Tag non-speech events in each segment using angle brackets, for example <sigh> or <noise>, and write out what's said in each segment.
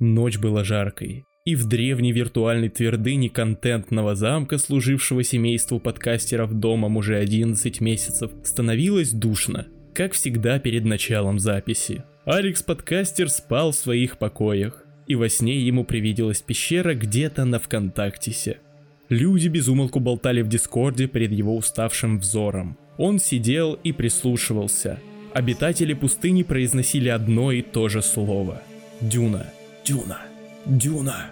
Ночь была жаркой, и в древней виртуальной твердыне контентного замка, служившего семейству подкастеров домом уже 11 месяцев, становилось душно, как всегда перед началом записи. Алекс подкастер спал в своих покоях, и во сне ему привиделась пещера где-то на ВКонтактисе. Люди безумолку болтали в Дискорде перед его уставшим взором. Он сидел и прислушивался. Обитатели пустыни произносили одно и то же слово. Дюна, дюна, дюна.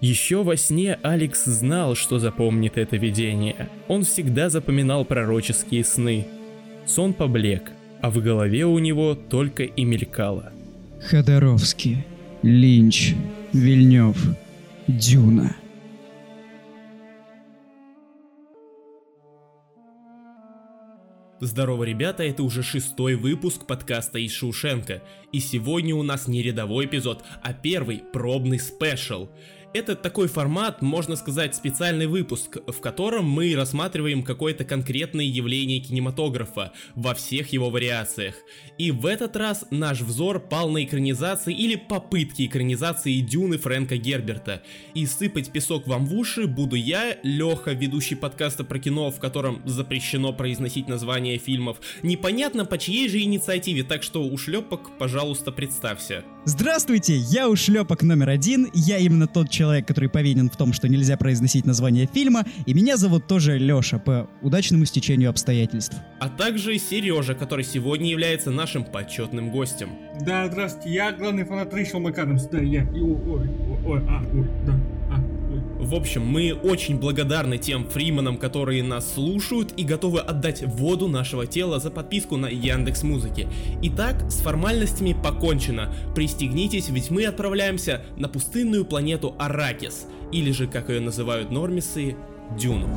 Еще во сне Алекс знал, что запомнит это видение. Он всегда запоминал пророческие сны. Сон поблек, а в голове у него только и мелькало. Ходоровский, Линч, Вильнев, Дюна. Здорово, ребята, это уже шестой выпуск подкаста из Шушенко. И сегодня у нас не рядовой эпизод, а первый пробный спешл. Это такой формат, можно сказать, специальный выпуск, в котором мы рассматриваем какое-то конкретное явление кинематографа во всех его вариациях. И в этот раз наш взор пал на экранизации или попытки экранизации Дюны Фрэнка Герберта. И сыпать песок вам в уши буду я, Леха, ведущий подкаста про кино, в котором запрещено произносить названия фильмов. Непонятно по чьей же инициативе, так что ушлепок, пожалуйста, представься. Здравствуйте, я ушлепок номер один, я именно тот человек, который повинен в том, что нельзя произносить название фильма, и меня зовут тоже Леша, по удачному стечению обстоятельств. А также Сережа, который сегодня является нашим почетным гостем. Да, здравствуйте, я главный фанат Рэйчел МакАдамс, да, я, и, ой, ой, ой, а, ой, да, а, ой. В общем, мы очень благодарны тем фриманам, которые нас слушают и готовы отдать воду нашего тела за подписку на Яндекс Музыки. Итак, с формальностями покончено. Пристегнитесь, ведь мы отправляемся на пустынную планету Аракис, или же, как ее называют нормисы, Дюну.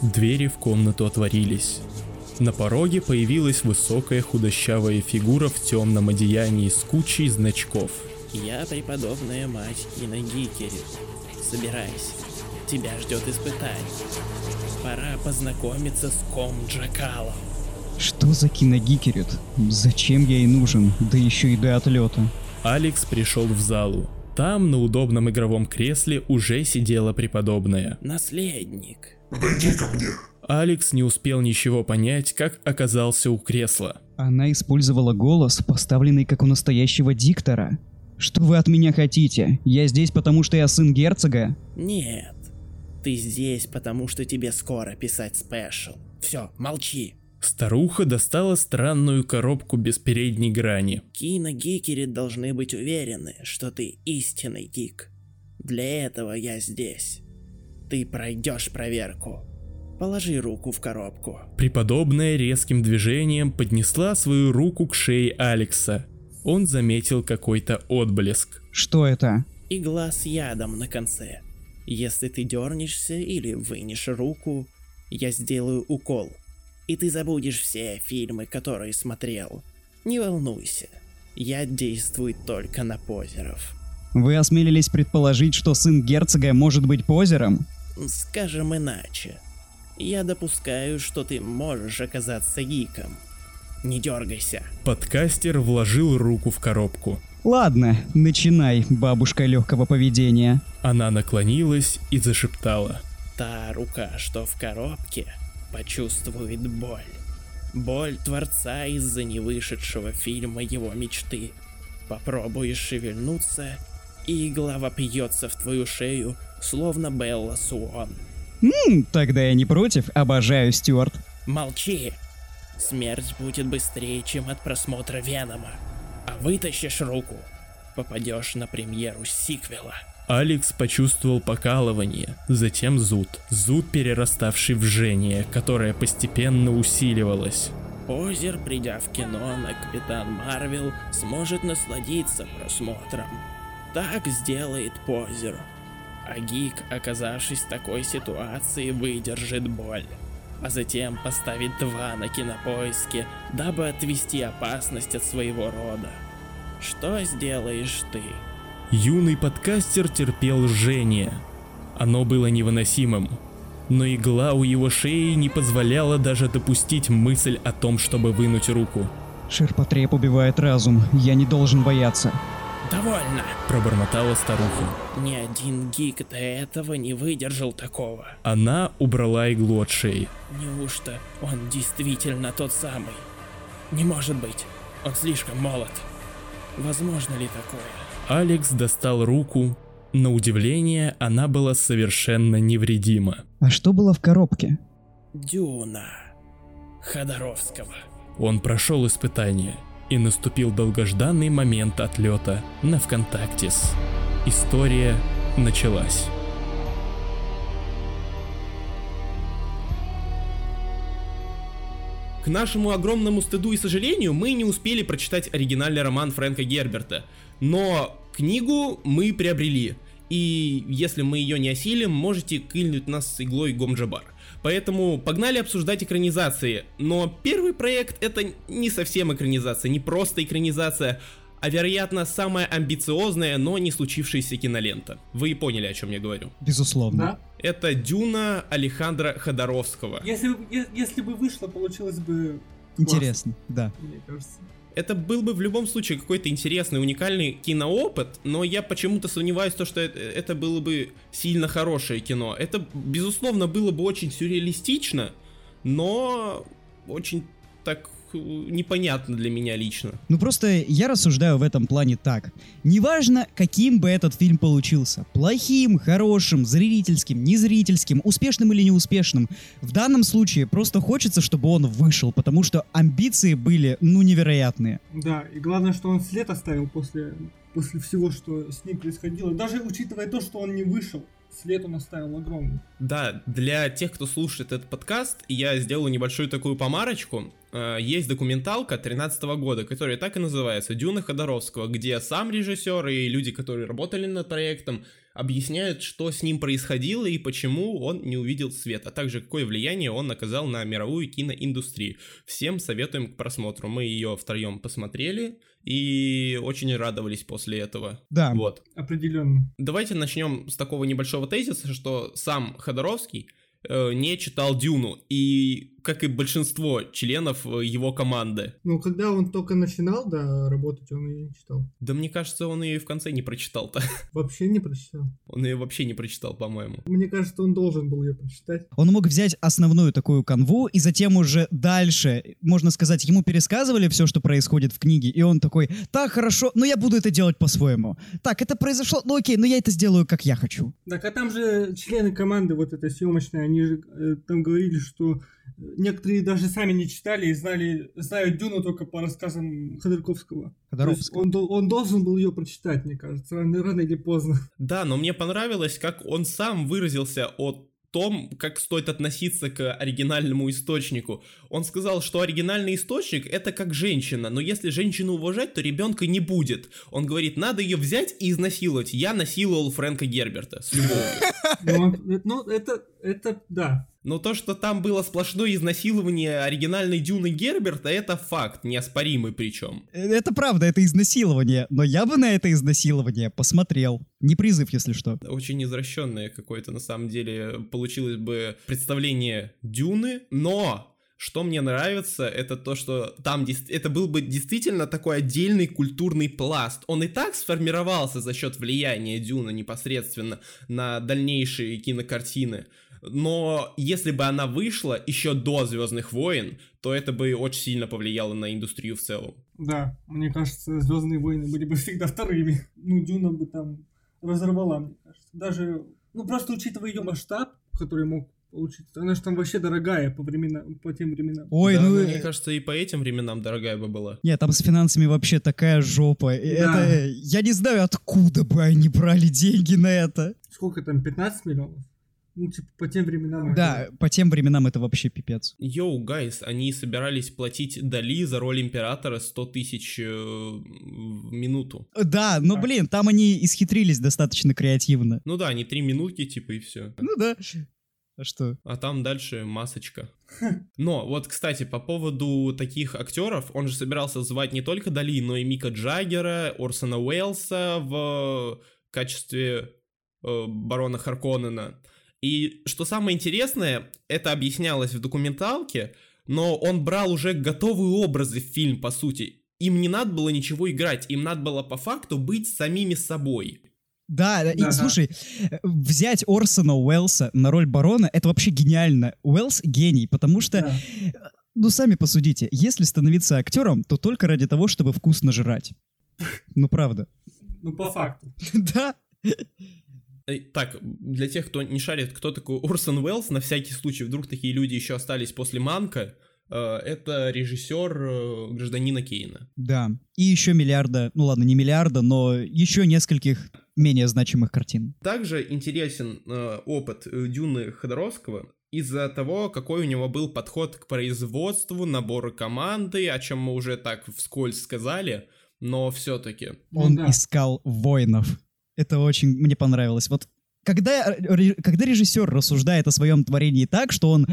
Двери в комнату отворились. На пороге появилась высокая худощавая фигура в темном одеянии с кучей значков. Я преподобная мать Кина Гикери. Собирайся, тебя ждет испытание. Пора познакомиться с Ком Джакалом. Что за киногикерит? Зачем я ей нужен? Да еще и до отлета. Алекс пришел в залу. Там на удобном игровом кресле уже сидела преподобная. Наследник. Подойди ко мне. Алекс не успел ничего понять, как оказался у кресла. Она использовала голос, поставленный как у настоящего диктора. Что вы от меня хотите? Я здесь потому, что я сын герцога? Нет. Ты здесь, потому что тебе скоро писать спешл. Все, молчи. Старуха достала странную коробку без передней грани. Кино Гикери должны быть уверены, что ты истинный гик. Для этого я здесь. Ты пройдешь проверку. Положи руку в коробку. Преподобная резким движением поднесла свою руку к шее Алекса. Он заметил какой-то отблеск. Что это? Игла с ядом на конце. Если ты дернешься или вынешь руку, я сделаю укол. И ты забудешь все фильмы, которые смотрел. Не волнуйся. Яд действует только на позеров. Вы осмелились предположить, что сын герцога может быть позером? Скажем иначе. Я допускаю, что ты можешь оказаться гиком. Не дергайся. Подкастер вложил руку в коробку. Ладно, начинай, бабушка легкого поведения. Она наклонилась и зашептала. Та рука, что в коробке, почувствует боль. Боль Творца из-за невышедшего фильма его мечты. Попробуешь шевельнуться, и игла вопьется в твою шею, словно Белла Суон. Ммм, тогда я не против, обожаю Стюарт. Молчи! Смерть будет быстрее, чем от просмотра Венома. А вытащишь руку, попадешь на премьеру сиквела. Алекс почувствовал покалывание, затем зуд. Зуд, перераставший в жжение, которое постепенно усиливалось. Позер, придя в кино на Капитан Марвел, сможет насладиться просмотром. Так сделает Позер. А Гик, оказавшись в такой ситуации, выдержит боль. А затем поставит два на кинопоиске, дабы отвести опасность от своего рода. Что сделаешь ты? Юный подкастер терпел жжение. Оно было невыносимым. но игла у его шеи не позволяла даже допустить мысль о том, чтобы вынуть руку. Ширпотреб убивает разум. Я не должен бояться. Довольно. Пробормотала старуха. Ни один гик до этого не выдержал такого. Она убрала иглу от шеи. Неужто он действительно тот самый? Не может быть. Он слишком молод. Возможно ли такое? Алекс достал руку. На удивление, она была совершенно невредима. А что было в коробке? Дюна. Ходоровского. Он прошел испытание, и наступил долгожданный момент отлета на ВКонтактис. История началась. К нашему огромному стыду и сожалению, мы не успели прочитать оригинальный роман Фрэнка Герберта, но книгу мы приобрели, и если мы ее не осилим, можете кильнуть нас с иглой Гомджабар. Поэтому погнали обсуждать экранизации, но первый проект это не совсем экранизация, не просто экранизация, а вероятно самая амбициозная, но не случившаяся кинолента. Вы поняли, о чем я говорю. Безусловно. Да? Это Дюна Алехандра Ходоровского. Если, если бы вышло, получилось бы... Интересно, да. классно, Мне кажется. Это был бы в любом случае какой-то интересный, уникальный киноопыт, но я почему-то сомневаюсь, то, что это, было бы сильно хорошее кино. Это, безусловно, было бы очень сюрреалистично, но очень так непонятно для меня лично. Ну просто я рассуждаю в этом плане так. Неважно, каким бы этот фильм получился. Плохим, хорошим, зрительским, незрительским, успешным или неуспешным. В данном случае просто хочется, чтобы он вышел, потому что амбиции были, ну, невероятные. Да, и главное, что он след оставил после, после всего, что с ним происходило. Даже учитывая то, что он не вышел, след он оставил огромный. Да, для тех, кто слушает этот подкаст, я сделаю небольшую такую помарочку. Э, Есть документалка 13 года, которая так и называется «Дюна Ходоровского», где сам режиссер и люди, которые работали над проектом, объясняют, что с ним происходило и почему он не увидел свет, а также какое влияние он оказал на мировую киноиндустрию. Всем советуем к просмотру. Мы ее втроем посмотрели и очень радовались после этого. Да. Вот. Определенно. Давайте начнем с такого небольшого тезиса, что сам Ходоровский э, не читал Дюну, и как и большинство членов э, его команды. Ну, когда он только начинал, да, работать, он ее не читал. Да мне кажется, он ее и в конце не прочитал-то. <laughs> Вообще не прочитал. Он ее вообще не прочитал, по-моему. Мне кажется, он должен был ее прочитать. Он мог взять основную такую канву, и затем уже дальше, можно сказать, ему пересказывали все, что происходит в книге, и он такой, так, хорошо, но я буду это делать по-своему. Так, это произошло, ну окей, но я это сделаю, как я хочу. Так, а там же члены команды вот этой съемочной, они же э, там говорили, что некоторые даже сами не читали и знали, знают Дюну только по рассказам Ходорковского. То есть Ходоровского. он, он должен был ее прочитать, мне кажется, рано, рано или поздно. Да, но мне понравилось, как он сам выразился о том, как стоит относиться к оригинальному источнику. Он сказал, что оригинальный источник это как женщина, но если женщину уважать, то ребенка не будет. Он говорит, надо ее взять и изнасиловать. Я насиловал Фрэнка Герберта с любовью. <laughs> Ну, ну, это, это, да. Но то, что там было сплошное изнасилование оригинальной Дюны Герберта, это факт, неоспоримый причем. Э, Это правда, это изнасилование, но я бы на это изнасилование посмотрел. Не призыв, если что. Очень извращенное какое-то, на самом деле, получилось бы представление Дюны, но... Что мне нравится, это то, что там это был бы действительно такой отдельный культурный пласт. Он и так сформировался за счет влияния Дюна непосредственно на дальнейшие кинокартины. Но если бы она вышла еще до Звездных войн, то это бы очень сильно повлияло на индустрию в целом. Да, мне кажется, Звездные войны были бы всегда вторыми. Ну, Дюна бы там разорвала, мне кажется. Даже, ну, просто учитывая ее масштаб, который мог получиться. Она же там вообще дорогая по, времена, по тем временам. Ой, Да, ну... э, мне кажется, и по этим временам дорогая бы была. Нет, там с финансами вообще такая жопа. Да. Это, я не знаю, откуда бы они брали деньги на это. Сколько там, 15 миллионов? Ну, типа, по тем временам. Да, по тем временам это вообще пипец. Yo, guys, они собирались платить Дали за роль императора 100 тысяч э, в минуту. Да, но, А. блин, там они исхитрились достаточно креативно. Ну да, они три минутки, типа, и все. Ну да. А что? А там дальше масочка. Но вот, кстати, по поводу таких актеров, он же собирался звать не только Дали, но и Мика Джаггера, Орсона Уэллса в качестве э, барона Харконнена. И что самое интересное, это объяснялось в документалке, но он брал уже готовые образы в фильм, по сути. Им не надо было ничего играть, им надо было по факту быть самими собой. Да, и Ага. слушай, взять Орсона Уэллса на роль барона, это вообще гениально. Уэллс гений, потому что, Да. ну сами посудите, если становиться актером, то только ради того, чтобы вкусно жрать. Ну правда. Ну, по факту. <laughs> Да. Э, Так, для тех, кто не шарит, кто такой Орсон Уэллс, на всякий случай, вдруг такие люди еще остались после Манка, э, это режиссер э, гражданина Кейна. Да. И еще миллиарда, ну ладно, не миллиарда, но еще нескольких менее значимых картин. Также интересен опыт Дюны Ходоровского из-за того, какой у него был подход к производству, набору команды, о чем мы уже так вскользь сказали, но все-таки. Ну Он да. искал воинов. Это очень мне понравилось. Вот когда, когда режиссер рассуждает о своем творении так, что он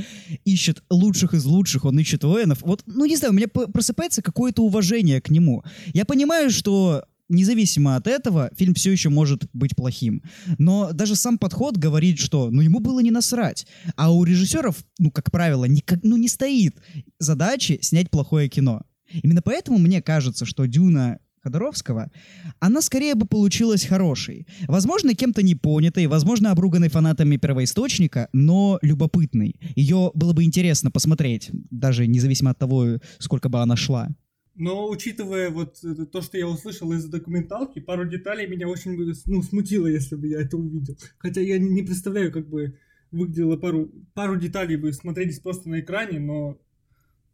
ищет лучших из лучших, он ищет воинов, вот, ну не знаю, у меня просыпается какое-то уважение к нему. Я понимаю, что независимо от этого, фильм все еще может быть плохим. Но даже сам подход говорит, что ну ему было не насрать. А у режиссеров, ну, как правило, никак, ну, не стоит задачи снять плохое кино. Именно поэтому мне кажется, что Дюна Ходоровского, она скорее бы получилась хорошей. Возможно, кем-то не понятой, возможно, обруганной фанатами первоисточника, но любопытной. Ее было бы интересно посмотреть, даже независимо от того, сколько бы она шла. Но учитывая вот это, то, что я услышал из документалки, пару деталей меня очень ну, смутило, если бы я это увидел. Хотя я не представляю, как бы выглядело пару, пару деталей бы смотрелись просто на экране, но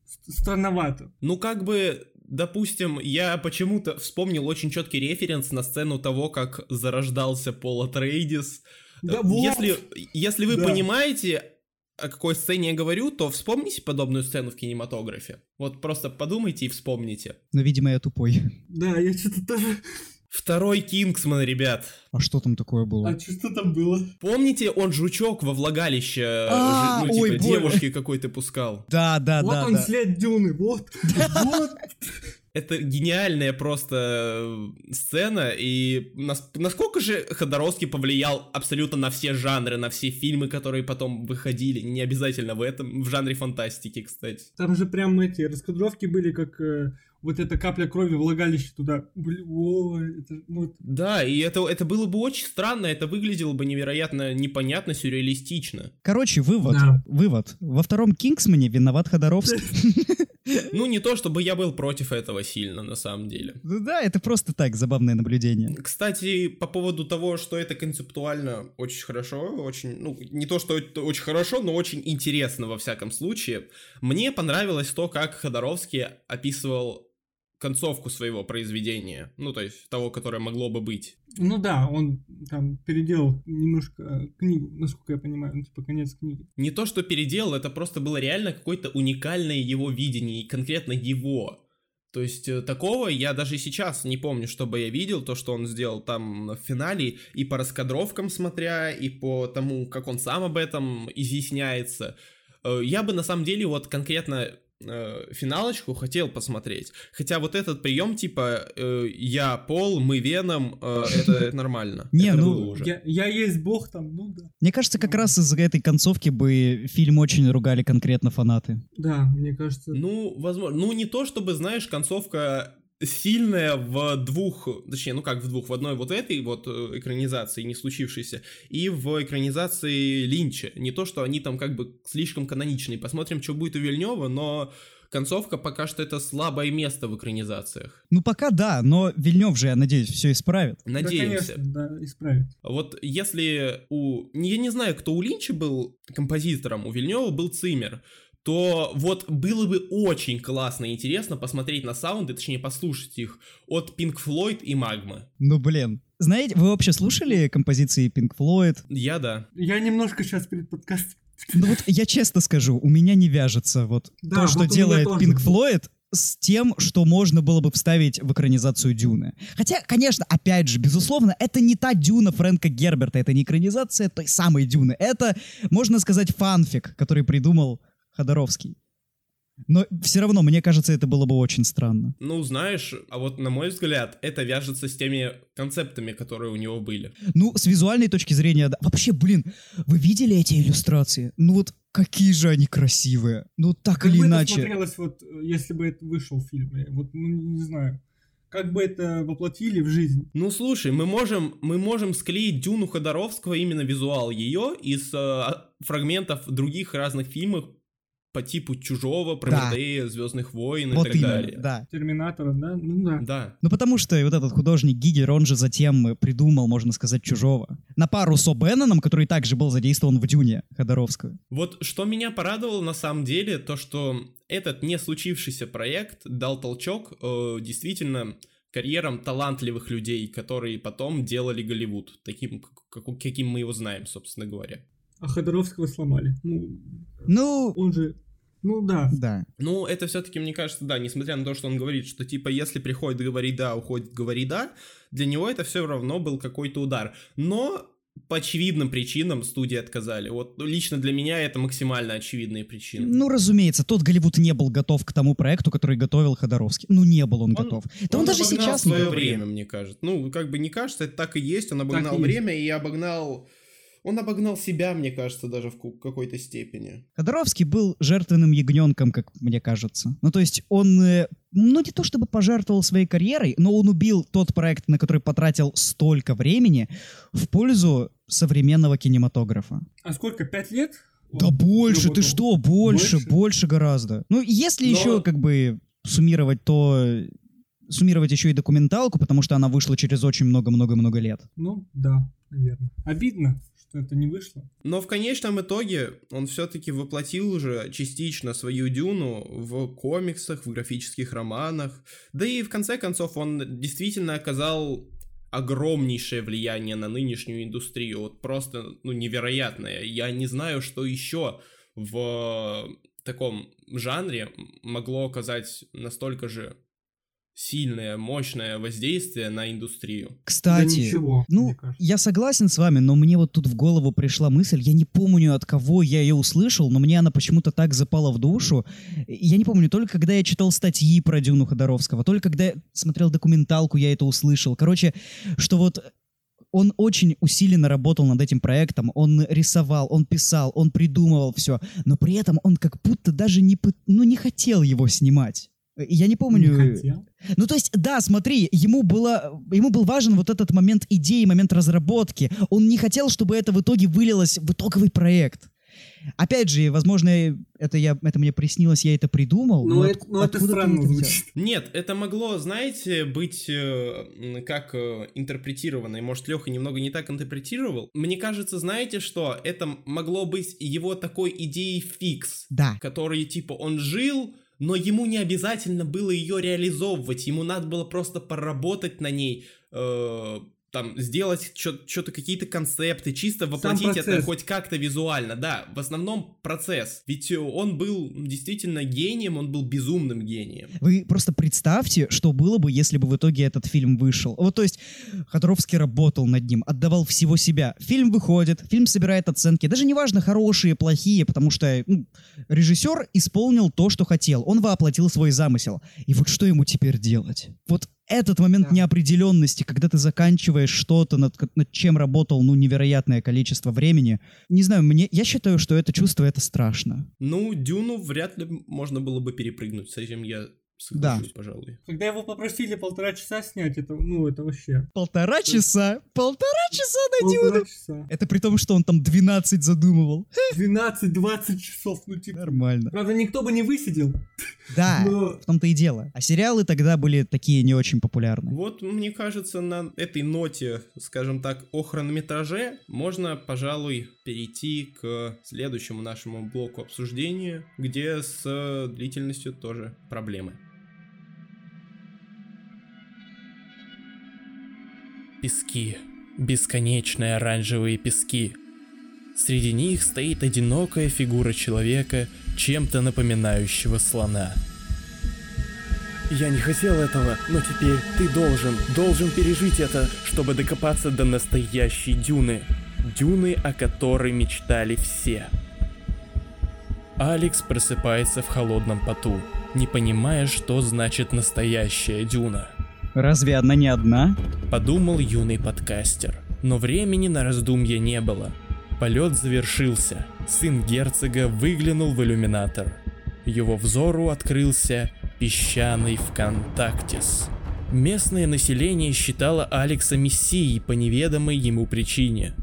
ст- странновато. Ну, как бы, допустим, я почему-то вспомнил очень четкий референс на сцену того, как зарождался Пол Атрейдис. Да, Э, вот. если, если вы Да. понимаете, о какой сцене я говорю, то вспомните подобную сцену в кинематографе. Вот просто подумайте и вспомните. Но, видимо, я тупой. Да, я что-то тоже... Второй Кингсман, ребят. А что там такое было? А что там было? Помните, он жучок во влагалище э, А, ну, ой, типа, боже. девушки какой-то пускал? Да, да, вот да, он да. след Дюны, вот. <laughs> Вот. Это гениальная просто э, сцена, и нас- насколько же Ходоровский повлиял абсолютно на все жанры, на все фильмы, которые потом выходили, не обязательно в этом, в жанре фантастики, кстати. Там же прям эти раскадровки были, как э, вот эта капля крови влагалище туда. Блин, о, это, ну, Да, и это, это было бы очень странно, это выглядело бы невероятно непонятно, сюрреалистично. Короче, вывод. Да. Вывод. Во втором Кингсмане виноват Ходоровский. <laughs> Ну, не то, чтобы я был против этого сильно, на самом деле. Ну да, это просто так, забавное наблюдение. Кстати, по поводу того, что это концептуально очень хорошо, очень, ну, не то, что это очень хорошо, но очень интересно во всяком случае. Мне понравилось то, как Ходоровский описывал концовку своего произведения, ну, то есть того, которое могло бы быть. ну да, он там переделал немножко э, книгу, насколько я понимаю, ну, типа конец книги. Не то, что переделал, это просто было реально какое-то уникальное его видение, и конкретно его. То есть э, такого я даже сейчас не помню, чтобы я видел, то, что он сделал там в финале, и по раскадровкам смотря, и по тому, как он сам об этом изъясняется. Э, Я бы на самом деле вот конкретно э, финалочку хотел посмотреть. Хотя вот этот прием типа э, я Пол, мы Веном, э, это нормально. Не, Это ну. Я, я есть бог там, ну да. Мне кажется, как раз из-за этой концовки бы фильм очень ругали конкретно фанаты. Да, мне кажется. Ну, возможно. Ну, не то, чтобы, знаешь, концовка сильная в двух, точнее, ну как в двух, в одной вот этой вот э, экранизации, не случившейся, и в экранизации Линча. Не то, что они там как бы слишком каноничные. Посмотрим, что будет у Вильнева, но концовка пока что это слабое место в экранизациях. Ну пока да, но Вильнев же, я надеюсь, все исправит. Да, Надеемся. конечно, да, исправит. Вот если у... Я не знаю, кто у Линча был композитором, у Вильнева был Циммер, то вот было бы очень классно и интересно посмотреть на саунды, точнее послушать их от Pink Floyd и Магмы. Ну блин. Знаете, вы вообще слушали композиции Pink Floyd? Я да. Я немножко сейчас перед подкастом. Ну вот я честно скажу, у меня не вяжется вот Да, то, что вот меня делает. Pink Floyd с тем, что можно было бы вставить в экранизацию Дюны. Хотя, конечно, опять же, безусловно, это не та Дюна Фрэнка Герберта, это не экранизация той самой Дюны. Это, можно сказать, фанфик, который придумал Ходоровский. Но все равно, мне кажется, это было бы очень странно. Ну, знаешь, а вот на мой взгляд, это вяжется с теми концептами, которые у него были. Ну, с визуальной точки зрения, да. Вообще, блин, вы видели эти иллюстрации? Ну вот какие же они красивые. Ну так Как или бы это иначе. смотрелось, вот, э, если бы это вышел фильм? Вот, ну, не знаю. Как бы это воплотили в жизнь? Ну, слушай, мы можем, мы можем склеить Дюну Ходоровского, именно визуал ее, из э, фрагментов других разных фильмов по типу Чужого, Прометея, Звездных войн и Вот так именно, далее. да. Терминатора, да? Ну да. Да. Ну потому что вот этот художник Гигер, он же затем придумал, можно сказать, Чужого. На пару с О'Бенноном, который также был задействован в Дюне Ходоровского. Вот что меня порадовало на самом деле, то что этот не случившийся проект дал толчок э, действительно карьерам талантливых людей, которые потом делали Голливуд, таким, как- каким мы его знаем, собственно говоря. А Ходоровского сломали. Ну, Ну, он же... Ну да. да. Ну, это все-таки, мне кажется, да, несмотря на то, что он говорит, что типа, если приходит говори да, уходит говори да, для него это все равно был какой-то удар. Но по очевидным причинам студии отказали. Вот лично для меня это максимально очевидные причины. Ну, разумеется, тот Голливуд не был готов к тому проекту, который готовил Ходоровский. Ну, не был он, Он- готов. Да он, даже обогнал сейчас не свое готов. время, мне кажется. Ну, как бы не кажется, это так и есть. Он обогнал и есть. время и обогнал... Он обогнал себя, мне кажется, даже в какой-то степени. Ходоровский был жертвенным ягненком, как мне кажется. Ну, то есть он, э, ну, не то чтобы пожертвовал своей карьерой, но он убил тот проект, на который потратил столько времени, в пользу современного кинематографа. А сколько, пять лет? Да Он больше, ты что, больше, Больше? больше, гораздо. Ну, если Но- еще, как бы, суммировать, то суммировать еще и документалку, потому что она вышла через очень много-много-много лет. Ну, да, наверное. Обидно, что это не вышло. Но в конечном итоге он все-таки воплотил уже частично свою Дюну в комиксах, в графических романах. Да и в конце концов он действительно оказал огромнейшее влияние на нынешнюю индустрию. Вот просто, ну, невероятное. Я не знаю, что еще в таком жанре могло оказать настолько же сильное, мощное воздействие на индустрию. Кстати, Да ничего, ну, я согласен с вами, но мне вот тут в голову пришла мысль, я не помню, от кого я ее услышал, но мне она почему-то так запала в душу. Я не помню, только когда я читал статьи про Дюну Ходоровского, только когда я смотрел документалку, я это услышал. Короче, что вот он очень усиленно работал над этим проектом, он рисовал, он писал, он придумывал все, но при этом он как будто даже не, ну, не хотел его снимать. Я не помню. Не хотел. Ну, то есть, да, смотри, ему, было, ему был важен вот этот момент идеи, момент разработки. Он не хотел, чтобы это в итоге вылилось в итоговый проект. Опять же, возможно, это, я, это мне приснилось, я это придумал. Ну, но это, ну, это откуда ты странно звучит. Нет, это могло, знаете, быть э, как э, интерпретировано. И, может, Леха немного не так интерпретировал. Мне кажется, знаете что? Это могло быть его такой идеей фикс, Да. который, типа, он жил, но ему не обязательно было ее реализовывать. Ему надо было просто поработать на ней, э, там, сделать что-то, какие-то концепты, чисто воплотить это хоть как-то визуально. Да, в основном процесс. Ведь э, он был действительно гением, он был безумным гением. Вы просто представьте, что было бы, если бы в итоге этот фильм вышел. Вот, то есть, Ходоровский работал над ним, отдавал всего себя. Фильм выходит, фильм собирает оценки. Даже неважно, хорошие, плохие, потому что ну, режиссер исполнил то, что хотел. Он воплотил свой замысел. И вот что ему теперь делать? Вот этот момент Да. неопределенности, когда ты заканчиваешь что-то, над, над чем работал, ну, невероятное количество времени. Не знаю, мне, я считаю, что это чувство, это страшно. Ну, Дюну вряд ли можно было бы перепрыгнуть. С этим я соглашусь, пожалуй. Когда его попросили полтора часа снять, это, ну, это вообще... Полтора часа? Полтора часа на Полтора Дюну? часа. Это при том, что он там 12 задумывал. 12-20 часов, ну, типа... Нормально. Правда, никто бы не высидел, Да, <laughs> но... в том-то и дело. А сериалы тогда были такие не очень популярны. Вот, мне кажется, на этой ноте, скажем так, о хронометраже можно, пожалуй, перейти к следующему нашему блоку обсуждения, где с длительностью тоже проблемы. Пески. Бесконечные оранжевые пески. Среди них стоит одинокая фигура человека, чем-то напоминающего слона. Я не хотел этого, но теперь ты должен, должен пережить это, чтобы докопаться до настоящей дюны. Дюны, о которой мечтали все. Алекс просыпается в холодном поту, не понимая, что значит настоящая дюна. Разве она не одна? Подумал юный подкастер. Но времени на раздумья не было. Полет завершился. Сын герцога выглянул в иллюминатор. Его взору открылся песчаный ВКонтактис. Местное население считало Алекса мессией по неведомой ему причине.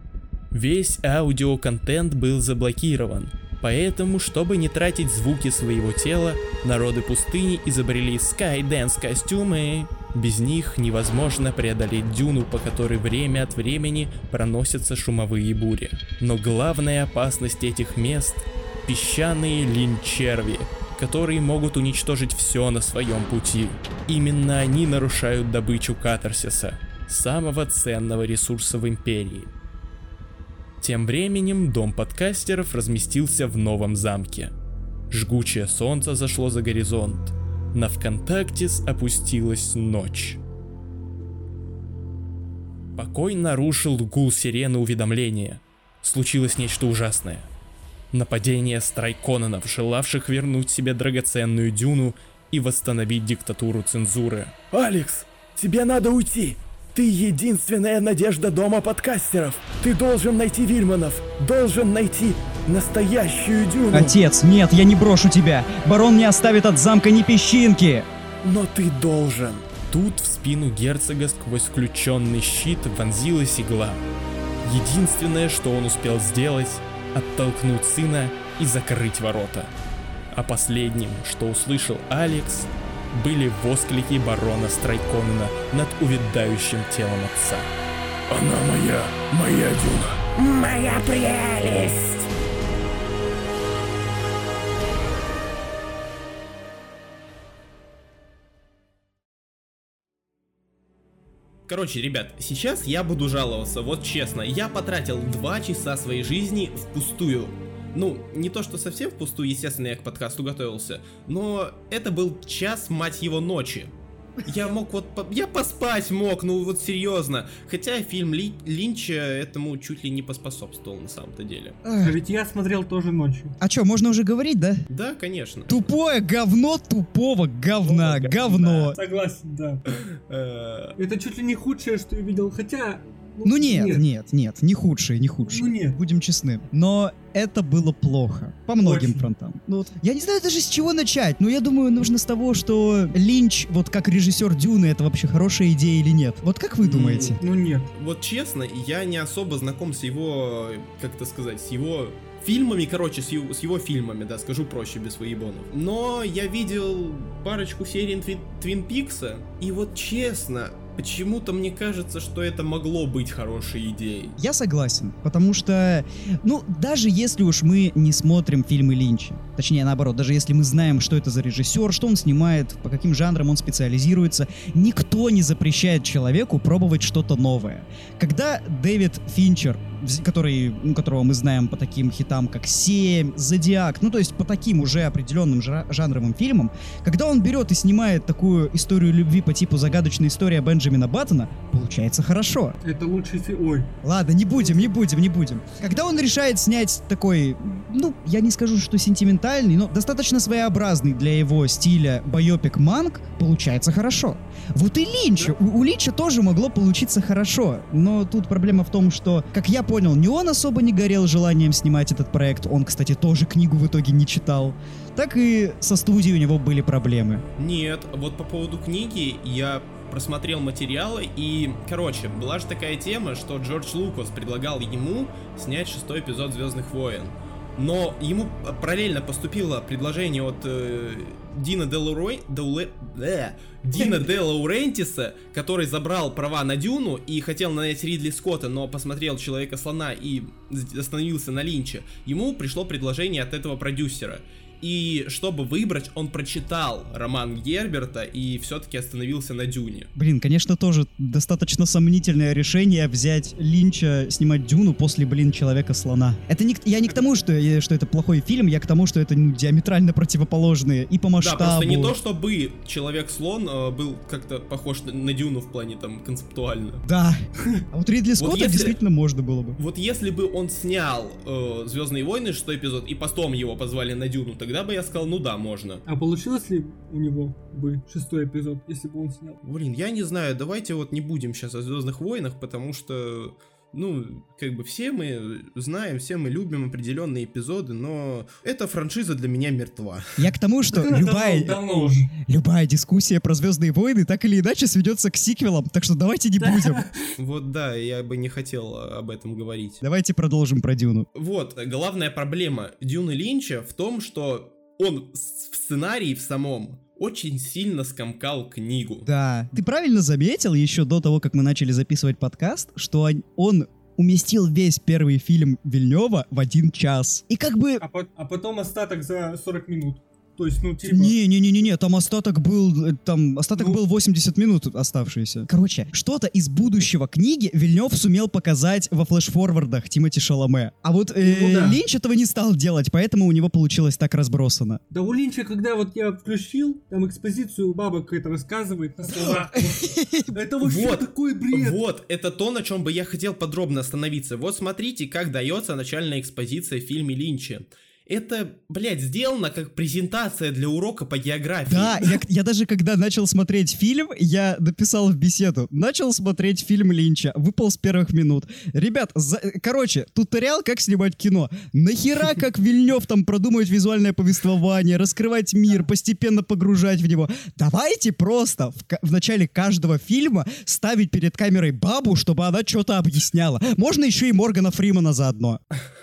Весь аудиоконтент был заблокирован, поэтому, чтобы не тратить звуки своего тела, народы пустыни изобрели Skydance костюмы. Без них невозможно преодолеть дюну, по которой время от времени проносятся шумовые бури. Но главная опасность этих мест – песчаные линчерви, которые могут уничтожить все на своем пути. Именно они нарушают добычу катарсиса, самого ценного ресурса в империи. Тем временем дом подкастеров разместился в новом замке. Жгучее солнце зашло за горизонт. На ВКонтактис опустилась ночь. Покой нарушил гул сирены уведомления. Случилось нечто ужасное. Нападение страйкононов, желавших вернуть себе драгоценную дюну и восстановить диктатуру цензуры. Алекс, тебе надо уйти. Ты единственная надежда дома подкастеров. Ты должен найти Вильманов. Должен найти настоящую дюну. Отец, нет, я не брошу тебя. Барон не оставит от замка ни песчинки. Но ты должен. Тут в спину герцога сквозь включенный щит вонзилась игла. Единственное, что он успел сделать, оттолкнуть сына и закрыть ворота. А последним, что услышал Алекс, были восклики барона Страйконена над увядающим телом отца. Она моя, моя дюна. Моя прелесть! Короче, ребят, сейчас я буду жаловаться, вот честно, я потратил 2 часа своей жизни впустую. Ну, не то что совсем впустую, естественно, я к подкасту готовился, но это был час, мать его, ночи. Я мог вот, по- я поспать мог, ну вот серьезно. Хотя фильм Ли- Линча этому чуть ли не поспособствовал на самом-то деле. А ведь я смотрел тоже ночью. А чё, можно уже говорить, да? Да, конечно. Тупое говно тупого говна, говно. Согласен, да. Э, Это чуть ли не худшее, что я видел. Хотя... Ну нет, нет, нет, не худшие, не худшие. Ну нет. Будем честны. Но это было плохо. По многим Очень. фронтам. Ну, вот, я не знаю даже с чего начать, но я думаю, нужно с того, что Линч, вот как режиссер Дюны, это вообще хорошая идея или нет? Вот как вы думаете? Ну нет. Вот честно, я не особо знаком с его, как это сказать, с его фильмами, короче, с его, с его фильмами, да, скажу проще, без выебонов. Но я видел парочку серий Твин, Твин Пикса, и вот честно, почему-то мне кажется, что это могло быть хорошей идеей. Я согласен, потому что, ну, даже если уж мы не смотрим фильмы Линча, точнее, наоборот, даже если мы знаем, что это за режиссер, что он снимает, по каким жанрам он специализируется, никто не запрещает человеку пробовать что-то новое. Когда Дэвид Финчер, который, ну, которого мы знаем по таким хитам, как «Семь», «Зодиак», ну, то есть по таким уже определенным жанровым фильмам, когда он берет и снимает такую историю любви по типу «Загадочная история Бенджамина Баттона», получается хорошо. Это лучший фильм. Ой. Ладно, не будем, не будем, не будем. Когда он решает снять такой, ну, я не скажу, что сентиментальный, но достаточно своеобразный для его стиля байопик манг, получается хорошо. Вот и Линча, у, у Линча тоже могло получиться хорошо, но тут проблема в том, что, как я понял, не он особо не горел желанием снимать этот проект, он, кстати, тоже книгу в итоге не читал, так и со студией у него были проблемы. Нет, вот по поводу книги я просмотрел материалы и, короче, была же такая тема, что Джордж Лукас предлагал ему снять шестой эпизод Звездных войн. Но ему параллельно поступило предложение от э, Дина Де Лауре- Деуле- Бля. Дина <laughs> Де Лаурентиса, который забрал права на Дюну и хотел нанять Ридли Скотта, но посмотрел Человека-слона и остановился на Линче. Ему пришло предложение от этого продюсера. И чтобы выбрать, он прочитал роман Герберта и все-таки остановился на Дюне. Блин, конечно, тоже достаточно сомнительное решение взять Линча снимать Дюну после, блин, Человека-слона. Это не, я не к тому, что, э, что это плохой фильм, я к тому, что это ну, диаметрально противоположные и по Да, масштабу. просто не то, чтобы Человек-слон э, был как-то похож на, на Дюну в плане там концептуально. Да. А вот Ридли Скотта если- действительно можно было бы. Вот если бы он снял э, Звездные войны, шестой эпизод, и потом его позвали на Дюну, тогда бы я сказал, ну да, можно. А получилось ли у него бы шестой эпизод, если бы он снял? Блин, я не знаю, давайте вот не будем сейчас о Звездных войнах, потому что, ну, как бы все мы знаем, все мы любим определенные эпизоды, но эта франшиза для меня мертва. Я к тому, что <laughs> любая, давно уже. любая дискуссия про Звездные войны так или иначе сведется к сиквелам, так что давайте не будем. <laughs> Вот да, я бы не хотел об этом говорить. Давайте продолжим про Дюну. Вот, главная проблема Дюны Линча в том, что он в сценарии в самом очень сильно скомкал книгу. Да. Ты правильно заметил еще до того, как мы начали записывать подкаст, что он- уместил весь первый фильм Вильнева в один час. И как бы... А, по- а потом остаток за 40 минут. То есть, ну, типа... Не-не-не-не, там остаток был, э, там остаток Ну. был 80 минут оставшиеся. Короче, что-то из будущего книги Вильнев сумел показать во флеш-форвардах Тимати Шаломе. А вот э, Ну да. Линч этого не стал делать, поэтому у него получилось так разбросано. Да у Линча, когда вот я включил, там экспозицию баба какая-то рассказывает на словах. <laughs> Это вообще Вот, такой бред. Вот, это то, на чем бы я хотел подробно остановиться. Вот смотрите, как дается начальная экспозиция в фильме Линча. Это, блядь, сделано как презентация для урока по географии. Да, я, я даже когда начал смотреть фильм, я написал в беседу, начал смотреть фильм Линча, выпал с первых минут. Ребят, за- короче, туториал, как снимать кино. Нахера, <laughs> как Вильнев там продумывать визуальное повествование, раскрывать мир, постепенно погружать в него. Давайте просто в, в начале каждого фильма ставить перед камерой бабу, чтобы она что-то объясняла. Можно еще и Моргана Фримана заодно. <laughs>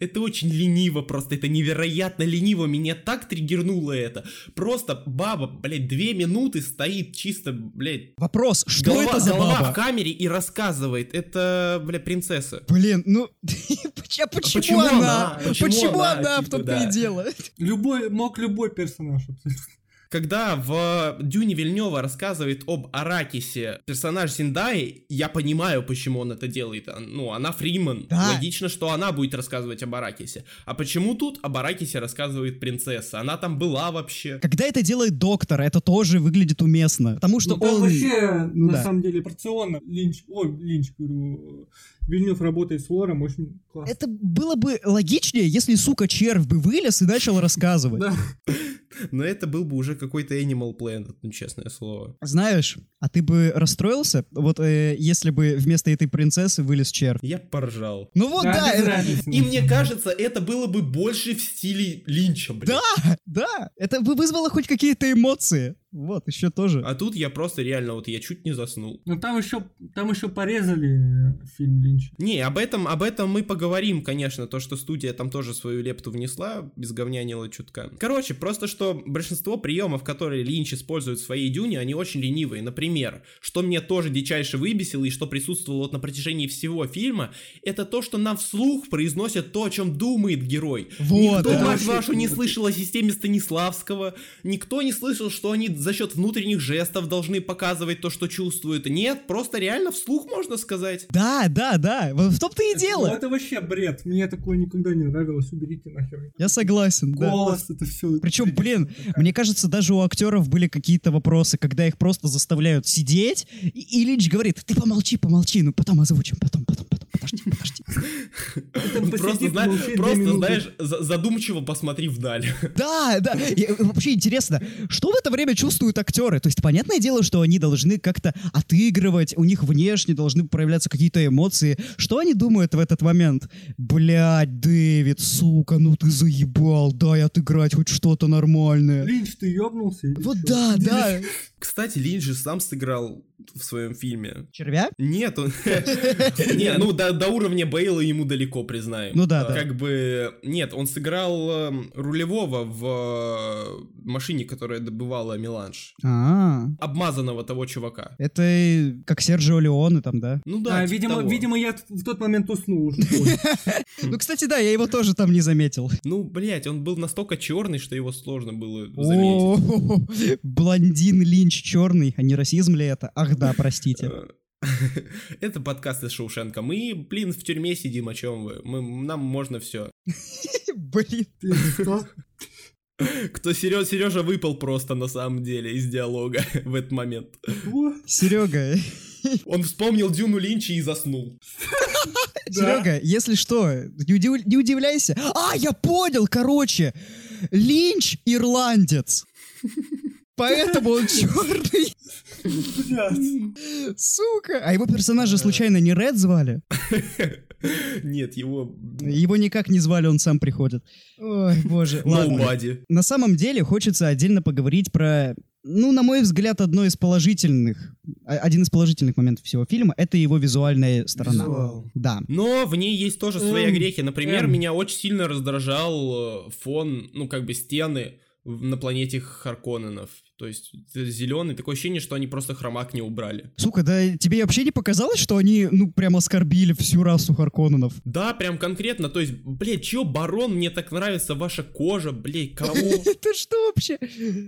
Это очень лениво, просто это невероятно лениво. Меня так триггернуло это. Просто баба, блядь, две минуты стоит чисто, блядь, Вопрос, что голова, это за голова баба? в камере и рассказывает. Это, блядь, принцесса. Блин, ну <laughs> поч- а почему, почему она? она? Почему она? она? В Типа, том-то да. и дело. Любой, мог любой персонаж абсолютно. Когда в Дюне Вильнева рассказывает об Аракисе персонаж Зиндаи, я понимаю, почему он это делает. А, Ну, она Фриман. Да. Логично, что она будет рассказывать об Аракисе. А почему тут об Аракисе рассказывает принцесса? Она там была вообще. Когда это делает доктор, это тоже выглядит уместно. Потому что Ну, он... вообще, ну на да. самом деле, порционно Линч, ой, Линч, говорю, Вильнюв работает с лором очень классно. Это было бы логичнее, если, сука, червь бы вылез и начал рассказывать. Да. Но это был бы уже какой-то Animal Planet, ну, честное слово. Знаешь, а ты бы расстроился, вот э, если бы вместо этой принцессы вылез червь? Я поржал. Ну вот да, без это-. И мне кажется, это было бы больше в стиле Линча, блядь. да, да, это бы вызвало хоть какие-то эмоции. Вот, еще тоже. А тут я просто реально, вот я чуть не заснул. Но там еще, там еще порезали э, фильм Линча. Не, об этом, об этом мы поговорим, конечно, то, что студия там тоже свою лепту внесла, без говнянила чутка. Короче, просто что большинство приемов, которые Линч использует в своей дюне, они очень ленивые. Например, что мне тоже дичайше выбесило и что присутствовало вот на протяжении всего фильма, это то, что нам вслух произносят то, о чем думает герой. Вот, Никто, мать вашу, не слышал о системе Станиславского, никто не слышал, что они за счет внутренних жестов должны показывать то, что чувствуют. Нет, просто реально вслух можно сказать. Да, да, да, вот в том-то и Ну, дело. это вообще бред. Мне такое никогда не нравилось. Уберите нахер. Я согласен, да. Голос, это все. Причем, блин, мне кажется, даже у актеров были какие-то вопросы, когда их просто заставляют сидеть, и, и Линч говорит, ты помолчи, помолчи, ну потом озвучим, потом, потом, потом, подожди, подожди. Ну, Просто, зна- просто, знаешь, за- задумчиво посмотри вдаль. <laughs> Да, да. Вообще интересно, что в это время чувствуют актеры? То есть, понятное дело, что они должны как-то отыгрывать, у них внешне должны проявляться какие-то эмоции. Что они думают в этот момент? Блядь, Дэвид, сука, ну ты заебал, дай отыграть хоть что-то нормальное. Линч, ты ёбнулся? или Вот да, да. Кстати, Линч же сам сыграл в своем фильме. Червя? Нет, он... <laughs> <laughs> Не, ну до, до уровня Бейла ему далеко, признаем. Ну да, да. Как бы... Нет, он сыграл эм, рулевого в э, машине, которая добывала меланж. А, Обмазанного того чувака. это э, как Серджио Леоне там, да? Ну да, А, типа видимо, того. видимо, я в тот момент уснул уже. <laughs> Ну, кстати, да, я его тоже там не заметил. Ну, блядь, он был настолько черный, что его сложно было заметить. О, <laughs> блондин Линч черный, а не расизм ли это? Ах да, простите. <laughs> Это подкаст из Шоушенка. Мы, блин, в тюрьме сидим, о чем вы? Мы, нам можно все. <laughs> Блин. Ты что? <laughs> Кто Сережа, Сережа выпал просто на самом деле из диалога в этот момент. Серега, Он вспомнил Дюну Линча и заснул. Серега, если что, не удивляйся. А, я понял, короче. Линч ирландец. Поэтому он черный. Блядь. Сука. А его персонажа случайно не Ред звали? Нет, его... Его никак не звали, он сам приходит. Ой, боже. Ладно. Nobody. На самом деле хочется отдельно поговорить про, ну, на мой взгляд, одно из положительных, а- один из положительных моментов всего фильма, это его визуальная сторона. Визуал. Да. Но в ней есть тоже свои Эм, грехи. Например, эм. меня очень сильно раздражал э, фон, ну, как бы стены на планете Харконненов. То есть зеленый, такое ощущение, что они просто хромак не убрали. Сука, да тебе вообще не показалось, что они, ну, прям оскорбили всю расу Харконненов? Да, прям конкретно, то есть, блядь, чё, барон, мне так нравится ваша кожа, блядь, кого? <laughs> Это что вообще?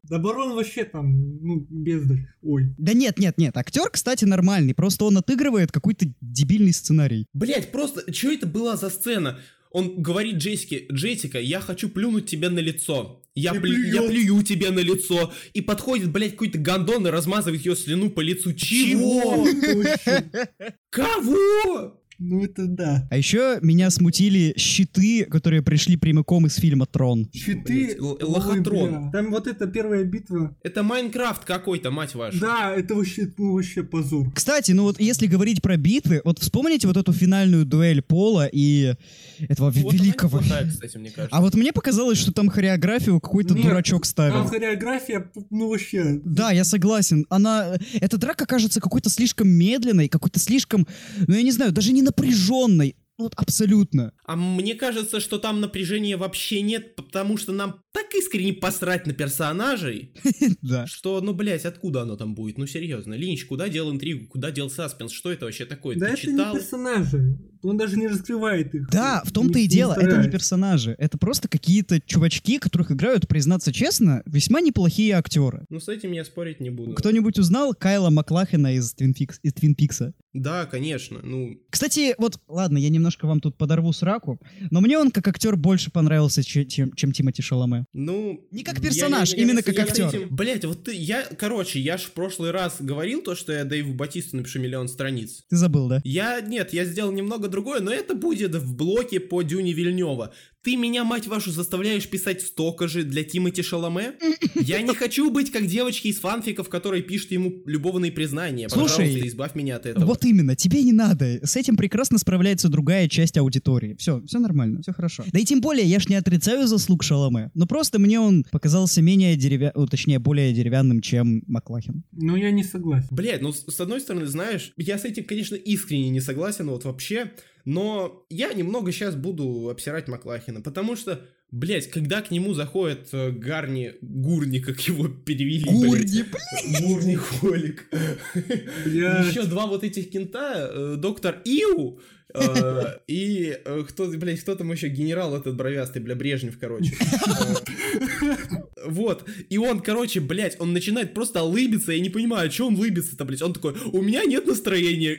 Да барон вообще там, ну, бездарь. Ой. Да нет, нет, нет, актер, кстати, нормальный, просто он отыгрывает какой-то дебильный сценарий. Блять, просто, что это была за сцена? Он говорит Джессике, Джессика, я хочу плюнуть тебе на лицо. Я, плю- я плюю тебе на лицо. И подходит, блядь, какой-то гондон и размазывает ее слюну по лицу. Чего? Точно. Кого? Ну это да. А еще меня смутили щиты, которые пришли прямиком из фильма «Трон». Щиты. Лохотрон. Там вот эта первая битва. Это Майнкрафт какой-то, мать вашу. Да, это вообще, ну, вообще позор. Кстати, ну вот если говорить про битвы, вот вспомните вот эту финальную дуэль Пола и этого Вот она великого. неплохая, кстати, мне кажется. А вот мне показалось, что там хореографию какой-то Нет, дурачок ставил. Там хореография, ну вообще. Да, я согласен. Она... Эта драка кажется какой-то слишком медленной, какой-то слишком, ну я не знаю, даже не напряженной. Вот абсолютно. А мне кажется, что там напряжения вообще нет, потому что нам так искренне посрать на персонажей, <laughs> Да. что, ну, блядь, откуда оно там будет? Ну, серьезно. Линч, куда дел интригу, куда дел саспенс? Что это вообще такое? Да Ты это читал? не персонажи. Он даже не раскрывает их. Да, в том-то и Не- дело, это не персонажи. Это просто какие-то чувачки, которых играют, признаться честно, весьма неплохие актеры. Ну, с этим я спорить не буду. Кто-нибудь узнал Кайла Маклахена из Твин, из Твин Пикса? Да, конечно. Ну, Кстати, вот, ладно, я немножко вам тут подорву сраку, но мне он как актер больше понравился, че- чем, чем Тимоти Шаломе. Ну... Не как персонаж, я- я- именно я- как я актер. этим- Блядь, вот ты, я, короче, я ж в прошлый раз говорил то, что я Дэйву Батисту напишу миллион страниц. Ты забыл, да? Я, нет, я сделал немного другое, но это будет в блоке по Дюне Вильнева. Ты меня, мать вашу, заставляешь писать столько же для Тимати Шаломе? <laughs> Я не хочу быть как девочки из фанфиков, которые пишут ему любовные признания. Слушай, Пожалуйста, избавь меня от этого. Вот именно, тебе не надо. С этим прекрасно справляется другая часть аудитории. Все, все нормально, все хорошо. Да и тем более, я ж не отрицаю заслуг Шаломе, но просто мне он показался менее деревянным, точнее, более деревянным, чем Маклахин. Но я не согласен. Блядь, ну с с одной стороны, знаешь, я с этим, конечно, искренне не согласен, вот вообще, но я немного сейчас буду обсирать Маклахина, потому что, блядь, когда к нему заходит э, Гарни, Гурни, как его перевели, <laughs> Гурни, блядь, Гурни Холик, <laughs> еще два вот этих кента, э, доктор Иу, и э, кто, блядь, кто там еще генерал этот бровястый, бля, Брежнев, короче. Э, Вот, и он, короче, блядь, он начинает просто улыбиться, я не понимаю, что он улыбится-то, блядь, он такой, у меня нет настроения.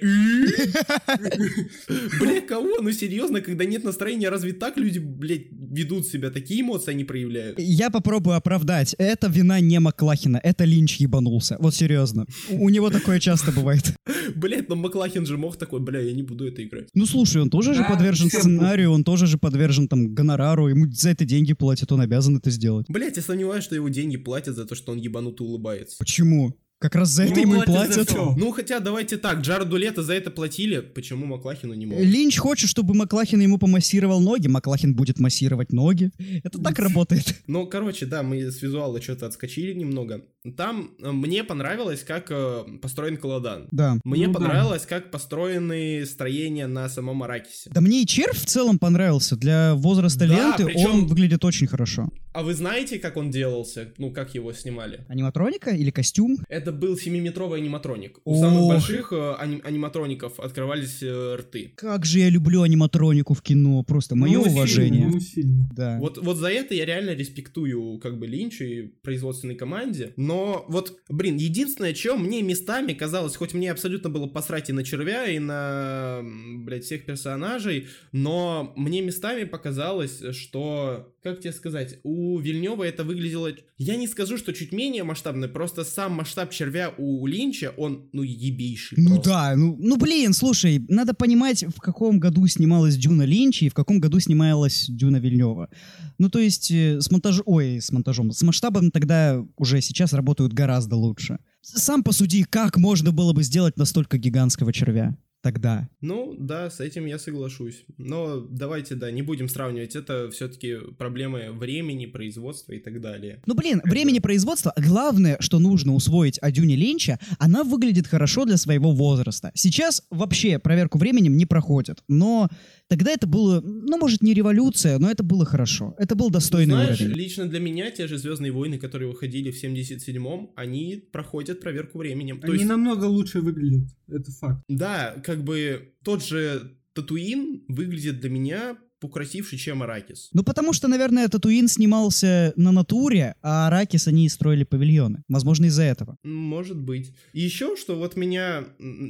Бля, кого? Ну серьезно, когда нет настроения, разве так люди, блядь, ведут себя, такие эмоции они проявляют? Я попробую оправдать. Это вина не Маклахина, это Линч ебанулся. Вот серьезно. У у него такое часто бывает. Блядь, но Маклахин же мог такой, бля, я не буду это играть. Ну слушай, он тоже же Да, подвержен всем сценарию, он тоже же подвержен там гонорару, ему за это деньги платят, он обязан это сделать. Блядь, я сомневаюсь, что его деньги платят за то, что он ебануто улыбается. Почему? Как раз за это Ему ему платят платят. Ну, хотя, давайте так, Джареду Лето за это платили, почему Маклахину не могут? Линч хочет, чтобы Маклахин ему помассировал ноги, Маклахин будет массировать ноги. Это так работает. Ну, короче, да, мы с визуала что-то отскочили немного. Там э, мне понравилось, как э, построен Каладан. Да. Мне Ну да. понравилось, как построены строения на самом Аракисе. Да мне и червь в целом понравился. Для возраста Да, ленты причем- он выглядит очень хорошо. А вы знаете, как он делался? Ну, как его снимали? Аниматроника или костюм? Это был 7-метровый аниматроник. У Ох. самых больших э, ани- аниматроников открывались э, рты. Как же я люблю аниматронику в кино. Просто мое Ну, сильно, уважение. ну, сильно. Да. Вот, вот за это я реально респектую как бы Линчу и производственной команде. Но вот, блин, единственное, что мне местами казалось, хоть мне абсолютно было посрать и на червя, и на, блядь, всех персонажей, но мне местами показалось, что, как тебе сказать, у Вильнева это выглядело... Я не скажу, что чуть менее масштабно, просто сам масштаб червя у Линча, он, ну, ебейший Ну просто. да, ну, ну блин, слушай, надо понимать, в каком году снималась Дюна Линча и в каком году снималась Дюна Вильнева. Ну то есть э, с монтажом, ой, с монтажом, с масштабом тогда уже сейчас работают гораздо лучше. Сам посуди, как можно было бы сделать настолько гигантского червя тогда. Ну, да, с этим я соглашусь. Но давайте, да, не будем сравнивать. Это все-таки проблемы времени, производства и так далее. Ну блин, времени производства, главное, что нужно усвоить о Дюне Линча, она выглядит хорошо для своего возраста. Сейчас вообще проверку временем не проходит, но тогда это было, ну может не революция, но это было хорошо. Это был достойный Знаешь, уровень. лично для меня те же Звездные войны, которые выходили в 77-м, они проходят проверку временем. То Они есть, намного лучше выглядят, это факт. да, как бы тот же Татуин выглядит для меня покрасивше, чем Аракис. Ну, потому что, наверное, Татуин снимался на натуре, а Аракис они строили павильоны. Возможно, из-за этого. Может быть. И еще, что вот меня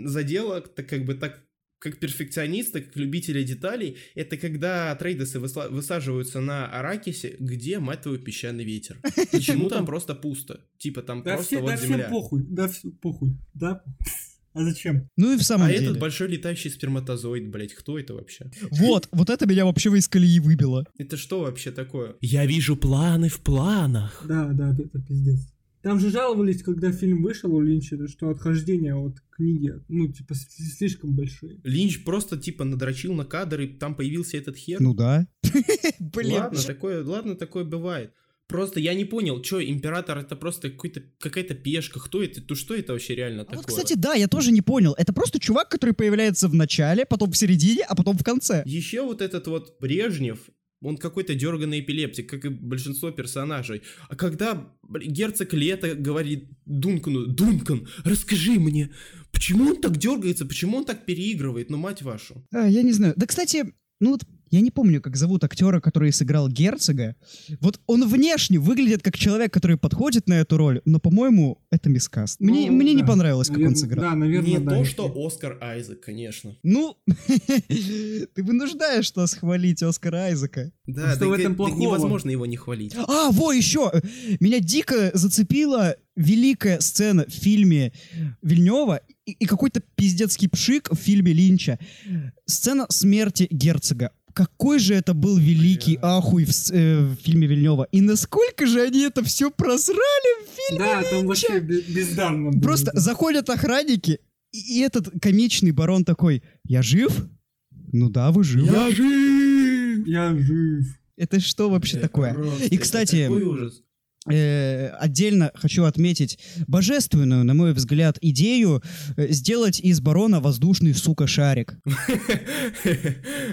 задело, так как бы так как перфекциониста, как любителя деталей, это когда трейдесы высла- высаживаются на Аракисе, где, мать твою, песчаный ветер. <laughs> Почему там просто пусто? Типа там Да, просто все, да вот всем земля. похуй, да все похуй, да? А зачем? Ну и в самом А деле. этот большой летающий сперматозоид, блять, кто это вообще? Вот, вот это меня вообще из колеи выбило. Это что вообще такое? Я вижу планы в планах. Да, да, это пиздец. Там же жаловались, когда фильм вышел у Линча, что отхождения от книги, ну, типа, слишком большие. Линч просто типа надрочил на кадр, и там появился этот хер. Ну да. <laughs> Блин. ладно, такое, ладно, такое бывает. Просто я не понял, что император это просто какой-то какая-то пешка, кто это, то что это вообще реально А такое? вот, кстати, да, я тоже не понял. Это просто чувак, который появляется в начале, потом в середине, а потом в конце. Еще вот этот вот Брежнев, он какой-то дерганный эпилептик, как и большинство персонажей. А когда герцог Лето говорит Дункану, Дункан, расскажи мне, почему он так дергается, почему он так переигрывает, ну мать вашу. А, я не знаю. Да, кстати, ну вот я не помню, как зовут актера, который сыграл герцога. Вот он внешне выглядит как человек, который подходит на эту роль, но, по-моему, это мискаст. Мне, Ну, мне не да. понравилось, как он сыграл. Да, наверное, Не да, то, если- что Оскар Айзек, конечно. Ну, <laughs> ты вынуждаешь нас хвалить Оскара Айзека. Да, что в этом это плохого? невозможно его не хвалить. А, во, еще! Меня дико зацепила великая сцена в фильме Вильнева и, и какой-то пиздецкий пшик в фильме Линча. Сцена смерти герцога. Какой же это был великий ахуй в, э, в фильме Вильнева. И насколько же они это все просрали в фильме Да, там вообще бе- бездарно. Просто заходят охранники, и, и этот комичный барон такой, я жив? Ну да, вы живы. Я жив! Я жив. Это что вообще такое? Просто И, это кстати, такой ужас. Отдельно хочу отметить божественную, на мой взгляд, идею э, сделать из барона воздушный, сука, шарик.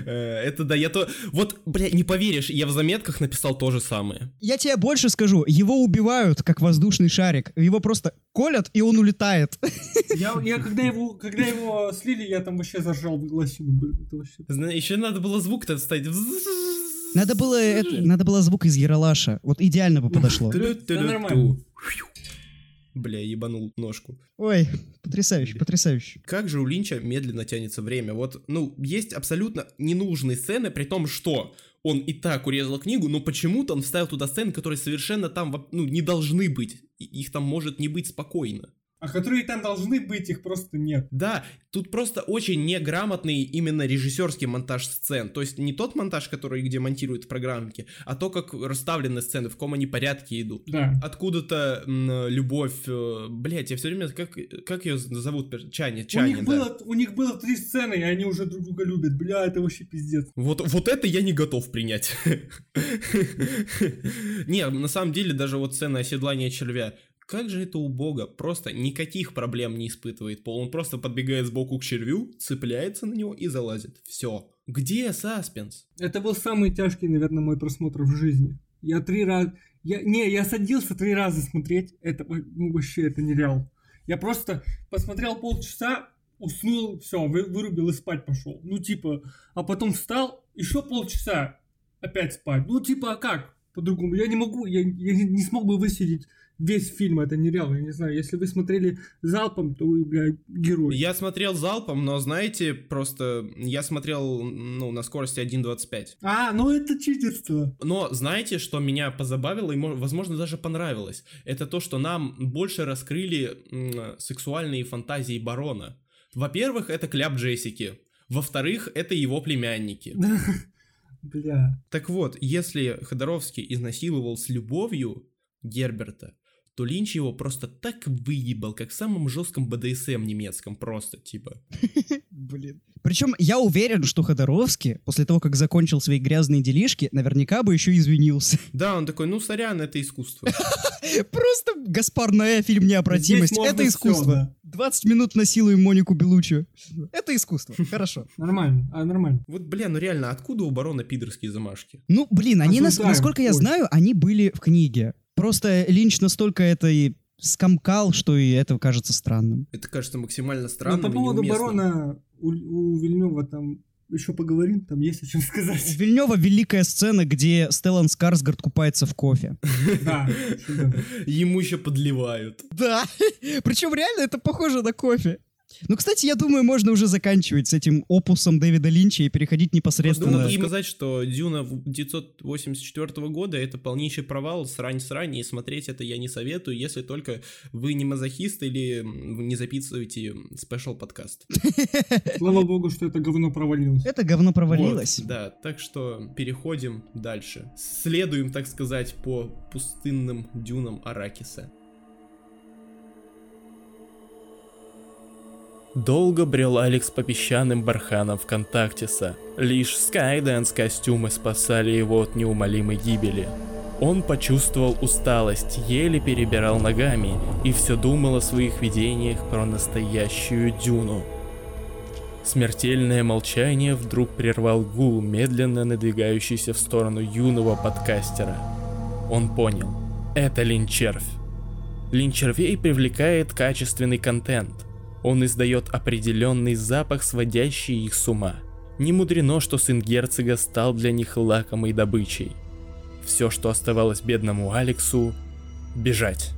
Э, Это да, я то... Вот, бля, не поверишь, я в заметках написал то же самое. Я тебе больше скажу, его убивают, как воздушный шарик. Его просто колят, и он улетает. Я, я когда его, когда его слили, я там вообще заржал в голосину. блин, Это вообще... Еще надо было звук-то вставить. Надо было, это, надо было звук из Ералаша. Вот идеально бы подошло. Бля, ебанул ножку. Ой, потрясающе, потрясающе. Как же у Линча медленно тянется время. Вот, ну, есть абсолютно ненужные сцены, при том, что он и так урезал книгу, но почему-то он вставил туда сцены, которые совершенно там, ну, не должны быть. И Их там может не быть спокойно. А которые там должны быть, их просто нет. Да, тут просто очень неграмотный именно режиссерский монтаж сцен. То есть не тот монтаж, который где монтируют в программке, а то, как расставлены сцены, в каком они порядке идут. Да. Откуда-то м, любовь, блять, я все время, как, как ее зовут, пер- Чани, у, них да. было, у них было три сцены, и они уже друг друга любят. Бля, это вообще пиздец. Вот, вот это я не готов принять. <laughs> Не, на самом деле, даже вот сцена оседлания червя. Как же это убого, просто никаких проблем не испытывает Пол, он просто подбегает сбоку к червю, цепляется на него и залазит. Все. Где саспенс? Это был самый тяжкий, наверное, мой просмотр в жизни. Я три раза... Я, не, я садился три раза смотреть. Это ну, вообще это нереал. Я просто посмотрел полчаса, уснул, все, вы, вырубил и спать пошел. Ну, типа, а потом встал, еще полчаса опять спать. Ну, типа, а как? По-другому. Я не могу, я, я не смог бы высидеть весь фильм, это нереально, я не знаю. Если вы смотрели залпом, то вы, блядь, герой. Я смотрел залпом, но, знаете, просто я смотрел, ну, на скорости 1.25. А, ну это читерство. Но знаете, что меня позабавило и, возможно, даже понравилось? Это то, что нам больше раскрыли сексуальные фантазии барона. Во-первых, это кляп Джессики. Во-вторых, это его племянники. <laughs> Бля. Так вот, если Ходоровский изнасиловал с любовью Герберта, то Линч его просто так выебал, как в самом жестком БДСМ немецком, просто, типа. Блин. Причем я уверен, что Ходоровский, после того, как закончил свои грязные делишки, наверняка бы еще извинился. Да, он такой, ну, сорян, это искусство. <laughs> Просто Гаспар Ноэ, фильм «Необратимость». Это искусство. 20 минут насилуем Монику Белучи. Это искусство. Хорошо. Нормально, а нормально. Вот, бля, ну реально, откуда у барона пидорские замашки? Ну, блин, они, насколько я знаю, они были в книге. Просто Линч настолько это и скомкал, что и это кажется странным. Это кажется максимально странным Но по поводу барона у, у Вильнева там еще поговорим, там есть о чем сказать. У Вильнева великая сцена, где Стеллан Скарсгард купается в кофе. Да. <laughs> Ему еще подливают. Да. <laughs> Причем реально это похоже на кофе. Ну, кстати, я думаю, можно уже заканчивать с этим опусом Дэвида Линча и переходить непосредственно... Надо сказать, что Дюна 1984 года — это полнейший провал, срань-срань, и смотреть это я не советую, если только вы не мазохист или не записываете спешл подкаст. <laughs> Слава богу, что это говно провалилось. Это говно провалилось. Вот, да, так что переходим дальше. Следуем, так сказать, по пустынным дюнам Аракиса. Долго брел Алекс по песчаным барханам ВКонтактиса. Лишь Skydance костюмы спасали его от неумолимой гибели. Он почувствовал усталость, еле перебирал ногами и все думал о своих видениях про настоящую дюну. Смертельное молчание вдруг прервал гул, медленно надвигающийся в сторону юного подкастера. Он понял. Это линчервь. Линчервей привлекает качественный контент. Он издает определенный запах, сводящий их с ума. Не мудрено, что сын герцога стал для них лакомой добычей. Все, что оставалось бедному Алексу — бежать.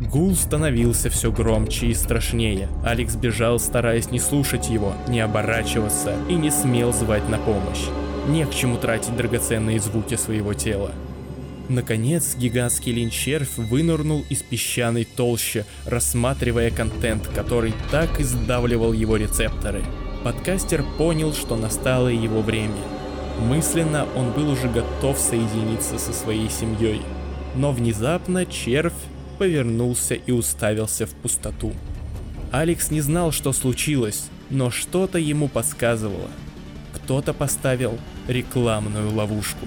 Гул становился все громче и страшнее. Алекс бежал, стараясь не слушать его, не оборачиваться и не смел звать на помощь. Не к чему тратить драгоценные звуки своего тела. Наконец, гигантский линчервь вынырнул из песчаной толщи, рассматривая контент, который так издавливал его рецепторы. Подкастер понял, что настало его время. Мысленно он был уже готов соединиться со своей семьей. Но внезапно червь повернулся и уставился в пустоту. Алекс не знал, что случилось, но что-то ему подсказывало. Кто-то поставил рекламную ловушку.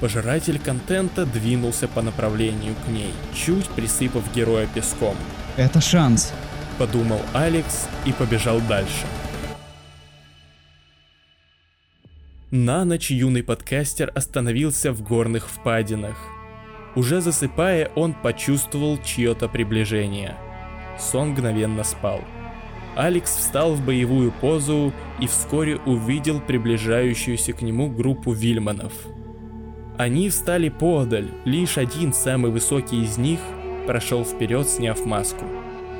Пожиратель контента двинулся по направлению к ней, чуть присыпав героя песком. Это шанс. Подумал Алекс и побежал дальше. На ночь юный подкастер остановился в горных впадинах. Уже засыпая, он почувствовал чье-то приближение. Сон мгновенно спал. Алекс встал в боевую позу и вскоре увидел приближающуюся к нему группу вильманов – они встали подаль, лишь один, самый высокий из них, прошел вперед, сняв маску.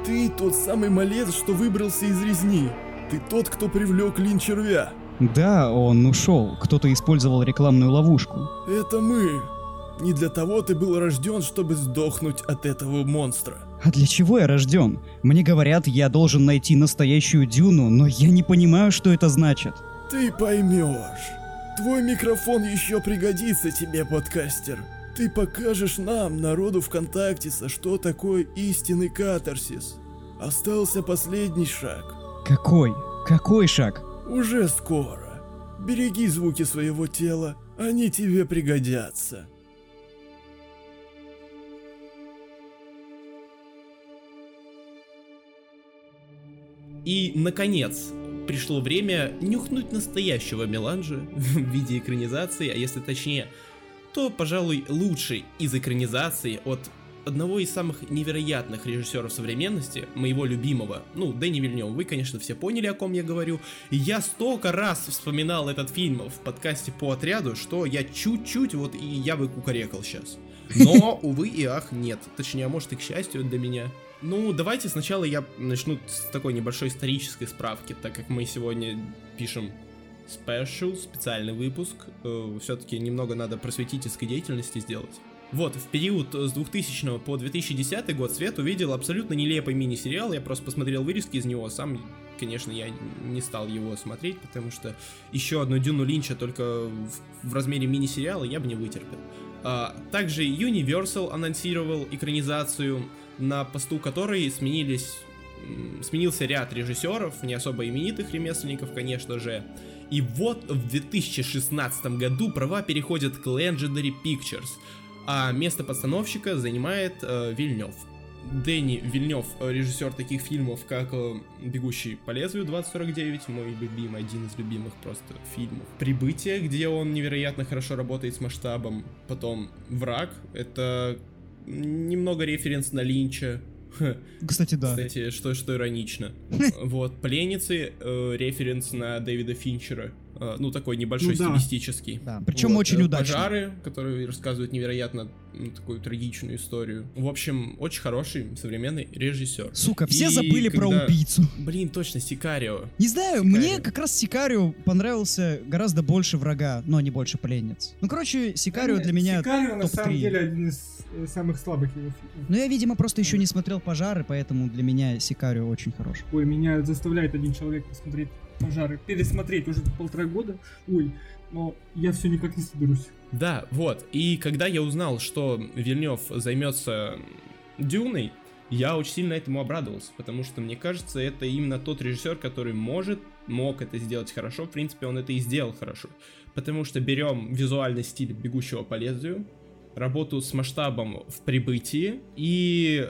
Ты тот самый малец, что выбрался из резни. Ты тот, кто привлек лин червя. Да, он ушел. Кто-то использовал рекламную ловушку. Это мы. Не для того ты был рожден, чтобы сдохнуть от этого монстра. А для чего я рожден? Мне говорят, я должен найти настоящую дюну, но я не понимаю, что это значит. Ты поймешь. Твой микрофон еще пригодится тебе, подкастер. Ты покажешь нам, народу ВКонтактиса, что такое истинный катарсис. Остался последний шаг. Какой? Какой шаг? Уже скоро. Береги звуки своего тела, они тебе пригодятся. И, наконец, пришло время нюхнуть настоящего меланжа <laughs> в виде экранизации, а если точнее, то, пожалуй, лучший из экранизаций от одного из самых невероятных режиссеров современности, моего любимого, ну, Дэнни Вильнев, вы, конечно, все поняли, о ком я говорю. Я столько раз вспоминал этот фильм в подкасте по отряду, что я чуть-чуть вот и я бы кукарекал сейчас. <laughs> Но, увы и ах, нет. Точнее, а может и к счастью для меня. Ну, давайте сначала я начну с такой небольшой исторической справки, так как мы сегодня пишем special, специальный выпуск. Э, Все-таки немного надо просветительской деятельности сделать. Вот, в период с 2000 по 2010 год Свет увидел абсолютно нелепый мини-сериал, я просто посмотрел вырезки из него, сам, конечно, я не стал его смотреть, потому что еще одну Дюну Линча только в, в размере мини-сериала я бы не вытерпел. А, также Universal анонсировал экранизацию, на посту которой сменились сменился ряд режиссеров, не особо именитых ремесленников, конечно же. И вот в 2016 году права переходят к Legendary Pictures, а место постановщика занимает э, Вильнев. Дэнни Вильнев, э, режиссер таких фильмов, как э, «Бегущий по лезвию 2049», мой любимый, один из любимых просто фильмов. «Прибытие», где он невероятно хорошо работает с масштабом. Потом «Враг», это немного референс на Линча. <laughs> Кстати, да. Кстати, что, что иронично. <laughs> Вот, «Пленницы», э, референс на Дэвида Финчера. Э, Ну, такой небольшой Ну да. стилистический. Да, причем Вот, очень э, удачно. Пожары, которые рассказывают невероятно м, такую трагичную историю. В общем, очень хороший современный режиссер. Сука, все И забыли про когда- убийцу. Блин, точно, Сикарио. Не знаю, Сикарио. мне как раз Сикарио понравился гораздо больше врага, но не больше пленниц. Ну, короче, Сикарио для меня Сикарио, на самом топ-3. деле, один из э, самых слабых его фильмов. Ну, я, видимо, просто еще не смотрел пожары, поэтому для меня Сикарио очень хорош. Ой, меня заставляет один человек посмотреть пожары. Пересмотреть уже полтора года. Ой, но я все никак не соберусь. Да, вот. И когда я узнал, что Вильнев займется Дюной, я очень сильно этому обрадовался, потому что мне кажется, это именно тот режиссер, который может, мог это сделать хорошо. В принципе, он это и сделал хорошо. Потому что берем визуальный стиль бегущего по лезвию, работу с масштабом в прибытии и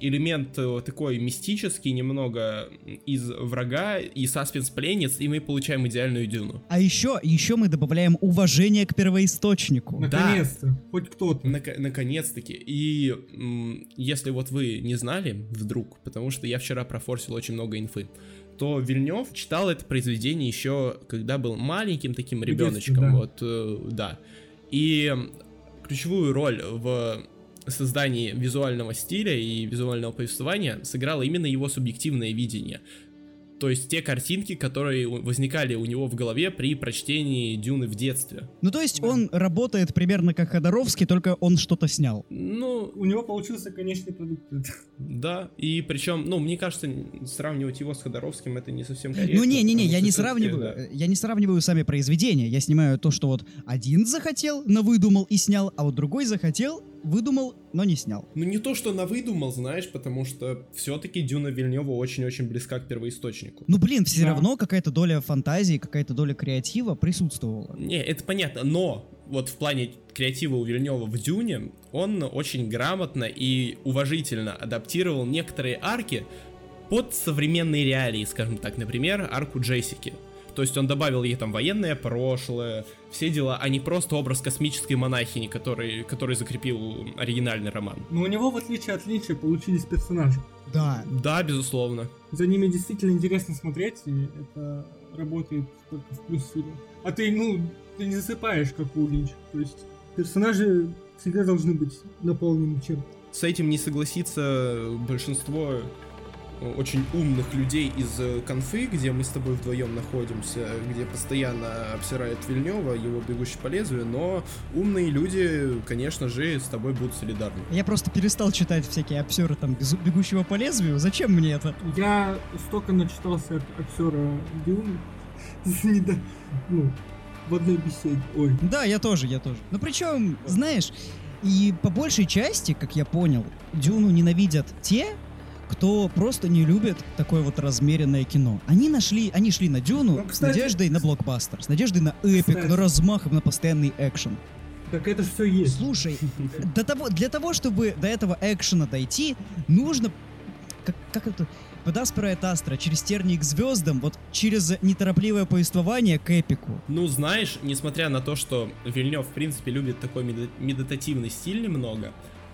элемент э, такой мистический немного из врага и саспенс пленниц, и мы получаем идеальную дюну. А еще, еще мы добавляем уважение к первоисточнику. Наконец-то. Хоть кто-то. Нак- наконец-таки. И м, если вот вы не знали, вдруг, потому что я вчера профорсил очень много инфы, то Вильнев читал это произведение еще, когда был маленьким таким ребеночком. да. Вот, э, да. И ключевую роль в создании визуального стиля и визуального повествования сыграло именно его субъективное видение. То есть те картинки, которые возникали у него в голове при прочтении Дюны в детстве. Ну, то есть он работает примерно как Ходоровский, только он что-то снял. Ну, У него получился конечный продукт. Да, и причем, ну, мне кажется, сравнивать его с Ходоровским это не совсем корректно. Ну, не-не-не, потому я что не сравниваю, да. я не сравниваю сами произведения, я снимаю то, что вот один захотел, но выдумал и снял, а вот другой захотел, выдумал, но не снял. Ну, не то, что навыдумал, знаешь, потому что все-таки Дюна Вильнева очень-очень близка к первоисточнику. Ну, блин, все Да. равно какая-то доля фантазии, какая-то доля креатива присутствовала. Не, это понятно, но вот в плане креатива у Вильнева в Дюне он очень грамотно и уважительно адаптировал некоторые арки под современные реалии, скажем так, например, арку Джессики. То есть он добавил ей там военное прошлое, все дела, а не просто образ космической монахини, который, который закрепил оригинальный роман. Но у него, в отличие от Линча, получились персонажи. Да. Да, безусловно. За ними действительно интересно смотреть, и это работает только в плюс фильма. А ты, ну, ты не засыпаешь, как у Линча. То есть персонажи всегда должны быть наполнены чем-то. С этим не согласится большинство очень умных людей из э, конфы, где мы с тобой вдвоем находимся, где постоянно обсирает Вильнева, его бегущий по лезвию, но умные люди, конечно же, с тобой будут солидарны. Я просто перестал читать всякие обсеры там бегущего по лезвию. Зачем мне это? Я столько начитался от <laughs> не до- ну, в одной беседе. Ой, Да, я тоже, я тоже. Ну причем, знаешь, и по большей части, как я понял, Дюну ненавидят те, кто просто не любит такое вот размеренное кино. Они нашли, они шли на Дюну Ну, с кстати- надеждой на блокбастер, с надеждой на эпик, Кстати. на размах и на постоянный экшен. так это все есть. Слушай, <laughs> до того, для того, чтобы до этого экшена дойти, нужно как, как это Под Аспера et Астра, через тернии к звездам, вот через неторопливое повествование к эпику. Ну, знаешь, несмотря на то, что Вильнев, в принципе, любит такой меди- медитативный стиль немного,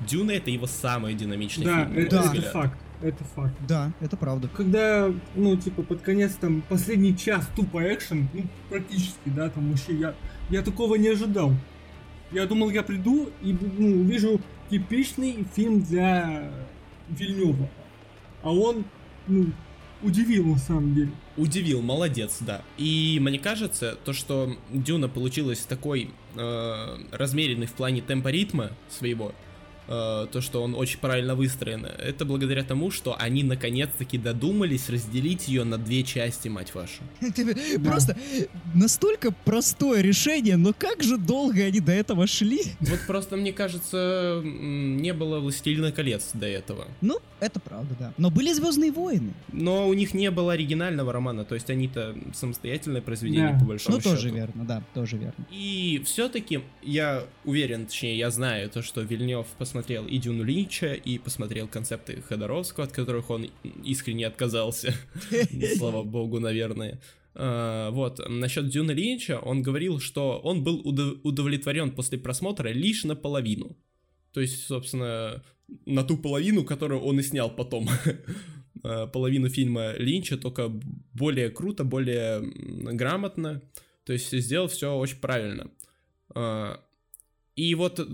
Дюна это его самый динамичный Да, фильм. это, мой это факт. Это факт. Да, это правда. Когда, ну, типа, под конец, там, последний час тупо экшен, ну, практически, да, там вообще я, я такого не ожидал. Я думал, я приду и, ну, увижу типичный фильм для Вильнева. А он, ну, удивил на самом деле. Удивил, молодец, да. И мне кажется, то, что Дюна получилась такой э, размеренный в плане темпа ритма своего, э, то, что он очень правильно выстроен, это благодаря тому, что они наконец-таки додумались разделить ее на две части, мать вашу. <laughs> Это Просто настолько простое решение, но как же долго они до этого шли? <laughs> Вот просто, мне кажется, не было «Властелина колец» до этого. Ну, это правда, да. Но были Звездные войны. Но у них не было оригинального романа, то есть они-то самостоятельное произведение, Да. по большому Ну, тоже счету. верно, да, тоже верно. И все-таки я уверен, точнее, я знаю то, что Вильнев посмотрел и Дюну Линча, и посмотрел концепты Ходоровского, от которых он искренне отказался. <laughs> Слава богу, наверное. А, Вот, насчет Дюны Линча, он говорил, что он был удов- удовлетворен после просмотра лишь наполовину. То есть, собственно, на ту половину, которую он и снял потом. <laughs> А, Половину фильма Линча, только более круто, более грамотно. То есть сделал все очень правильно. А, И вот т-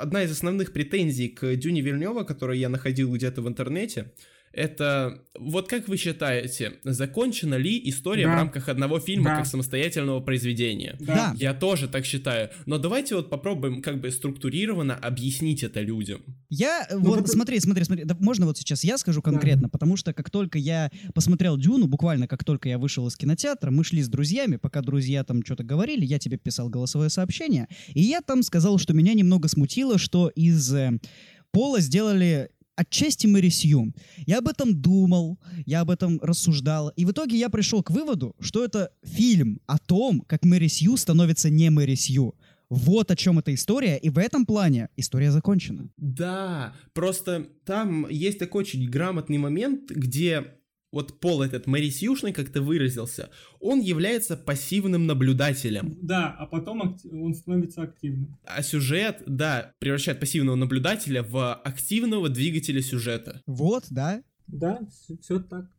одна из основных претензий к Дюне Вильнева, которую я находил где-то в интернете, это вот как вы считаете, закончена ли история Да. в рамках одного фильма Да. как самостоятельного произведения? Да. Я тоже так считаю. Но давайте вот попробуем как бы структурированно объяснить это людям. Я, э, Ну, вот, вот- смотри, смотри, смотри, да, можно вот сейчас я скажу конкретно, потому что как только я посмотрел Дюну, буквально как только я вышел из кинотеатра, мы шли с друзьями, пока друзья там что-то говорили, я тебе писал голосовое сообщение, и я там сказал, что меня немного смутило, что из э, Пола сделали отчасти Мэри Сью. Я об этом думал, я об этом рассуждал, и в итоге я пришел к выводу, что это фильм о том, как Мэри Сью становится не Мэри Сью. Вот о чем эта история, и в этом плане история закончена. Да, просто там есть такой очень грамотный момент, где вот Пол этот Мэри Сьюшный, как ты выразился, он является пассивным наблюдателем. Да, а потом он становится активным. А сюжет, да, превращает пассивного наблюдателя в активного двигателя сюжета. Вот, да. Да, все так.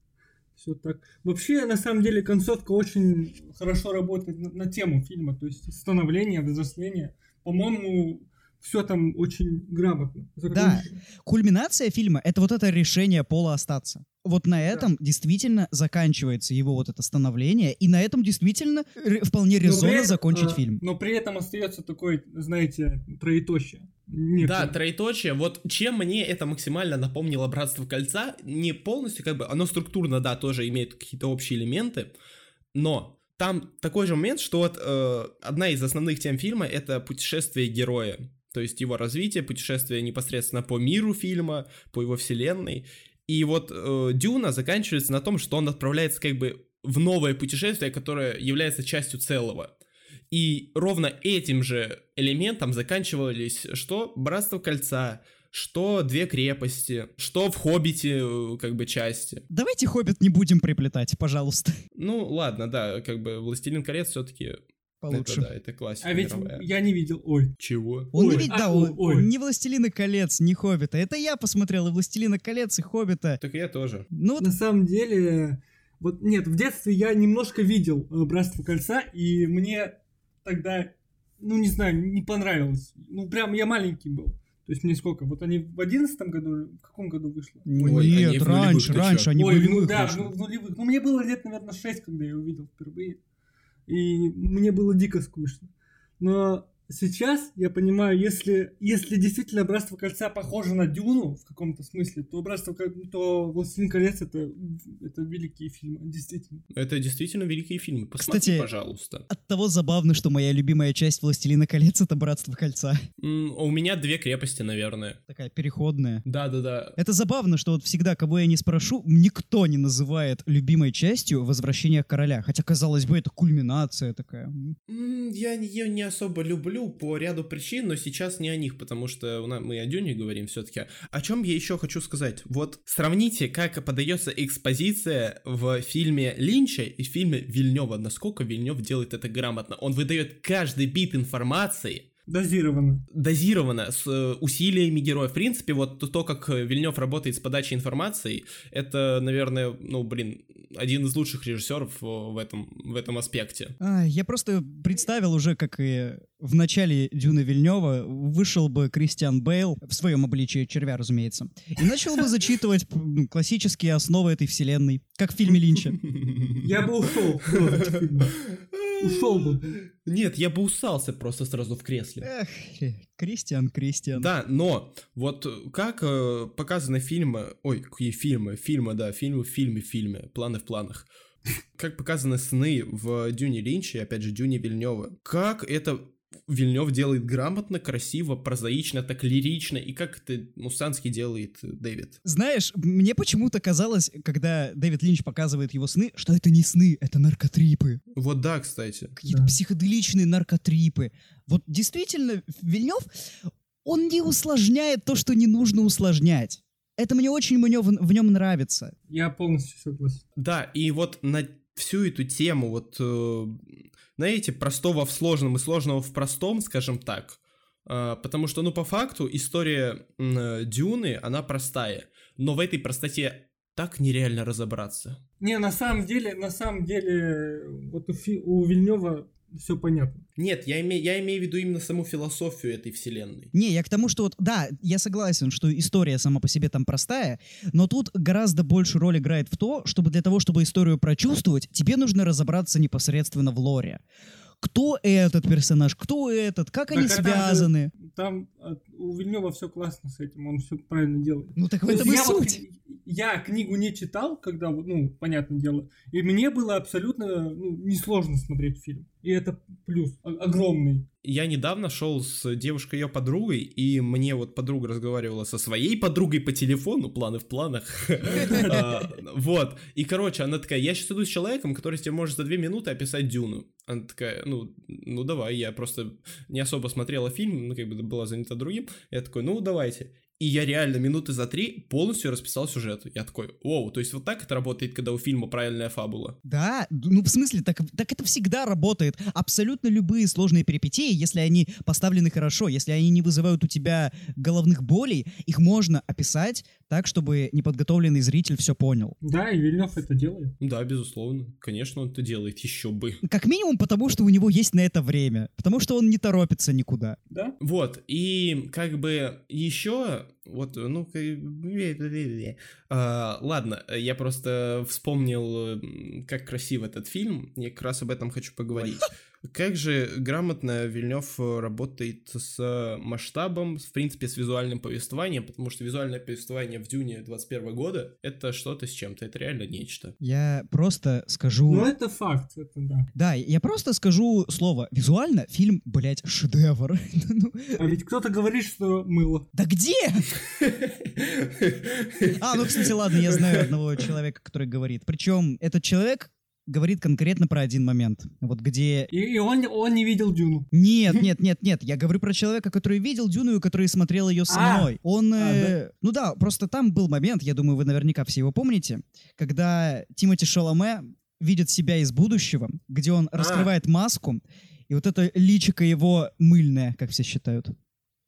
Все так. Вообще, на самом деле, концовка очень хорошо работает на, на тему фильма. То есть становление, взросление. По-моему, все там очень грамотно. Да. Кульминация фильма — это вот это решение Пола остаться. Вот на этом действительно заканчивается его вот это становление, и на этом действительно вполне резонно этом, закончить э, фильм. Но при этом остается такой, знаете, троеточие. Некое. Да, троеточие. Вот чем мне это максимально напомнило Братство Кольца, не полностью, как бы, оно структурно, да, тоже имеет какие-то общие элементы, но там такой же момент, что вот э, одна из основных тем фильма это путешествие героя. То есть его развитие, путешествие непосредственно по миру фильма, по его вселенной. И вот э, Дюна заканчивается на том, что он отправляется как бы в новое путешествие, которое является частью целого. И ровно этим же элементом заканчивались что Братство Кольца, что Две крепости, что в Хоббите э, как бы части. Давайте «Хоббит» не будем приплетать, пожалуйста. Ну ладно, да, как бы Властелин колец все-таки Получше. это, да, это классика А ведь мировая. я не видел. Ой. Чего? Он не Ой, ведь, а, да, ой, он- ой. ни «Властелина колец», ни «Хоббита». Это я посмотрел и «Властелина колец», и «Хоббита». Так я тоже. Ну, вот На самом деле, вот нет, в детстве я немножко видел э, Братство кольца, и мне тогда, ну не знаю, не понравилось. Ну прям я маленький был. То есть мне сколько? Вот они в одиннадцатом году, в каком году вышло? Ой, нет, в раньше, раньше, они в Ой, ну нулевых да, вышли. ну, в нулевых. Ну мне было лет, наверное, 6, когда я увидел впервые. И мне было дико скучно. Но сейчас я понимаю, если, если действительно Братство Кольца похоже на Дюну в каком-то смысле, то Братство то Властелин колец это, это великие фильмы, действительно. Это действительно великие фильмы. Посмотри, Кстати, пожалуйста. от того забавно, что моя любимая часть «Властелина колец» — это «Братство кольца». М, У меня две крепости, наверное. Такая переходная. Да-да-да. Это забавно, что вот всегда, кого я не спрошу, никто не называет любимой частью «Возвращение короля». Хотя, казалось бы, это кульминация такая. М, Я ее не особо люблю, люблю по ряду причин, но сейчас не о них, потому что у нас, мы о Дюне говорим все-таки. О чем я еще хочу сказать? Вот сравните, как подается экспозиция в фильме Линча и в фильме Вильнева. Насколько Вильнев делает это грамотно. Он выдает каждый бит информации, Дозировано. дозировано с э, усилиями героя. В принципе, вот то, как Вильнев работает с подачей информации, это, наверное, ну, блин, один из лучших режиссеров э, в этом, в этом аспекте. А, я просто представил уже, как и в начале Дюны Вильнева вышел бы Кристиан Бейл, в своем обличии червя, разумеется, и начал бы зачитывать м, классические основы этой вселенной, как в фильме Линча. Я бы ушел. Ушел бы. Нет, я бы усался просто сразу в кресле. Эх, Кристиан, Кристиан. Да, но вот как э, показаны фильмы, ой, какие фильмы, фильмы, да, фильмы в фильме, фильме, планы в планах. Как показаны сны в Дюне Линча и, опять же, Дюне Вильнева. Как это Вильнев делает грамотно, красиво, прозаично, так лирично, и как это Мусанский делает э, Дэвид. Знаешь, мне почему-то казалось, когда Дэвид Линч показывает его сны, что это не сны, это наркотрипы. Вот да, кстати. Какие-то Да. психоделичные наркотрипы. Вот действительно, Вильнев, он не усложняет то, что не нужно усложнять. Это мне очень в нем, в нем нравится. Я полностью согласен. Да, и вот на всю эту тему, вот, э, знаете, простого в сложном и сложного в простом, скажем так, э, потому что, ну, по факту, история э, Дюны, она простая, но в этой простоте так нереально разобраться. Не, на самом деле, на самом деле, вот у, Фи- у Вильнева все понятно. Нет, я имею, я имею в виду именно саму философию этой вселенной. Не, я к тому, что вот, да, я согласен, что история сама по себе там простая, но тут гораздо больше роль играет в то, чтобы для того, чтобы историю прочувствовать, тебе нужно разобраться непосредственно в лоре. Кто этот персонаж, кто этот, как они Так, же- связаны. Там у Вильнева все классно с этим, он все правильно делает. Ну так в этом и я, вот суть. к- я книгу не читал, когда, вот, ну, понятное дело, и мне было абсолютно ну, несложно смотреть фильм. И это плюс огромный. Я недавно шел с девушкой ее подругой, и мне вот подруга разговаривала со своей подругой по телефону, планы в планах. <laughs> А, Вот. И, короче, она такая, я сейчас иду с человеком, который тебе может за две минуты описать Дюну. Она такая, ну, ну давай, я просто не особо смотрела фильм, ну, как бы была занята другим. Я такой, ну, давайте. И я реально минуты за три полностью расписал сюжет. Я такой, оу, то есть вот так это работает, когда у фильма правильная фабула. Да, ну в смысле, так, так это всегда работает. Абсолютно любые сложные перипетии, если они поставлены хорошо, если они не вызывают у тебя головных болей, их можно описать так, чтобы неподготовленный зритель все понял. Да, и Вильнев это делает. Да, безусловно. Конечно, он это делает, еще бы. Как минимум потому, что у него есть на это время. Потому что он не торопится никуда. Да? Вот, и как бы еще, вот, ну, как- А, ладно, я просто вспомнил, как красив этот фильм, я как раз об этом хочу поговорить. <laughs> Как же грамотно Вильнев э, работает с масштабом, в принципе, с визуальным повествованием, потому что визуальное повествование в Дюне 21 года — это что-то с чем-то, это реально нечто. Я просто скажу... Ну, это факт, это да. Да, я просто скажу слово. Визуально фильм, блядь, шедевр. <laughs> А ведь кто-то говорит, что мыло. Да где? <laughs> А, ну, кстати, ладно, я знаю одного человека, который говорит. Причем этот человек говорит конкретно про один момент. Вот где... И, и он, он не видел Дюну. Нет, <laughs> нет, нет, нет. Я говорю про человека, который видел Дюну и который смотрел ее со А. мной. Он... А, э, Ну да, просто там был момент, я думаю, вы наверняка все его помните, когда Тимоти Шаломе видит себя из будущего, где он раскрывает маску, и вот это личико его мыльное, как все считают.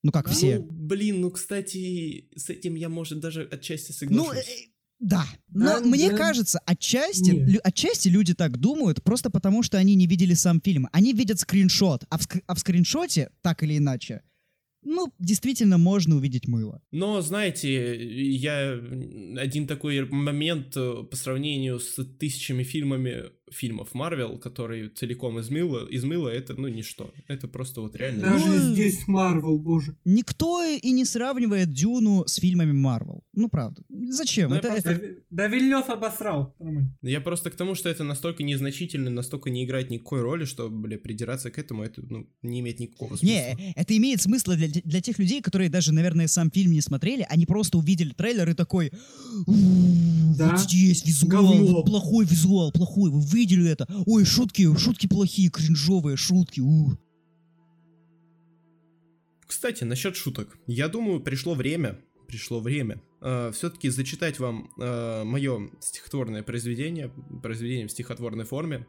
Ну как все. Ну, блин, ну, кстати, с этим я, может, даже отчасти Ну, соглашусь. э, да. Но Да, мне да. кажется, отчасти, лю- отчасти люди так думают, просто потому что они не видели сам фильм. Они видят скриншот, а в, ск- а в скриншоте, так или иначе, ну, действительно можно увидеть мыло. Но, знаете, я один такой момент э, по сравнению с тысячами фильмами, фильмов Марвел, которые целиком из мыла, из мыла, это, ну, ничто. Это просто вот реально... Даже Ну, здесь Марвел, боже. Никто и не сравнивает Дюну с фильмами Марвел. Ну, правда. Зачем? Ну, я это, просто- это- Да, Вильнев обосрал. Я просто к тому, что это настолько незначительно, настолько не играет никакой роли, что, бля, придираться к этому, это, ну, не имеет никакого смысла. Не, это имеет смысл для, для тех людей, которые даже, наверное, сам фильм не смотрели, они просто увидели трейлер и такой, «У, Да. вот здесь визуал, вот плохой визуал, плохой, вы видели это? Ой, шутки, шутки плохие, кринжовые шутки. у». Кстати, насчет шуток. Я думаю, пришло время, пришло время э, все-таки зачитать вам э, мое стихотворное произведение, произведение в стихотворной форме,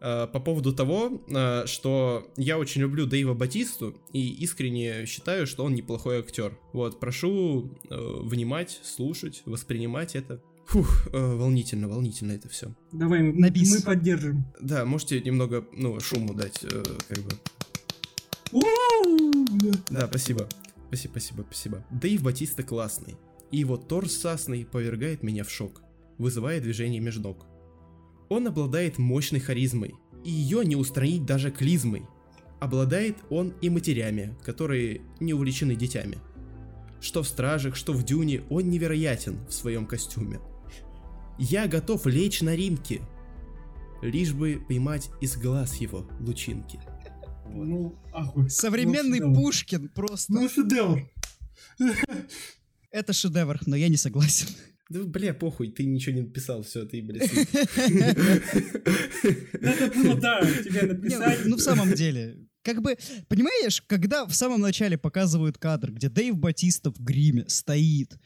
э, по поводу того, э, что я очень люблю Дэйва Батисту и искренне считаю, что он неплохой актер. Вот, прошу э, внимать, слушать, воспринимать это. Фух, э, волнительно, волнительно это все. Давай, мы, На бис. мы поддержим. Да, можете немного, ну, шуму дать, э, как бы. Да, спасибо. Спасибо, спасибо, спасибо. Дэйв Батиста классный. И его торс сасный повергает меня в шок, вызывая движение между ног. Он обладает мощной харизмой, и ее не устранить даже клизмой. Обладает он и матерями, которые не увлечены детьми. Что в Стражах, что в Дюне, он невероятен в своем костюме. Я готов лечь на ринке, лишь бы поймать из глаз его лучинки. Ну, ахуй. Современный Ну. Пушкин просто. Ну, шедевр. Это шедевр, но я не согласен. Да, бля, похуй, ты ничего не написал, все, ты, блядь, <laughs> Надо было, да, тебе Не, написать. ну в самом деле, как бы, понимаешь, когда в самом начале показывают кадр, где Дэйв Батиста в гриме стоит,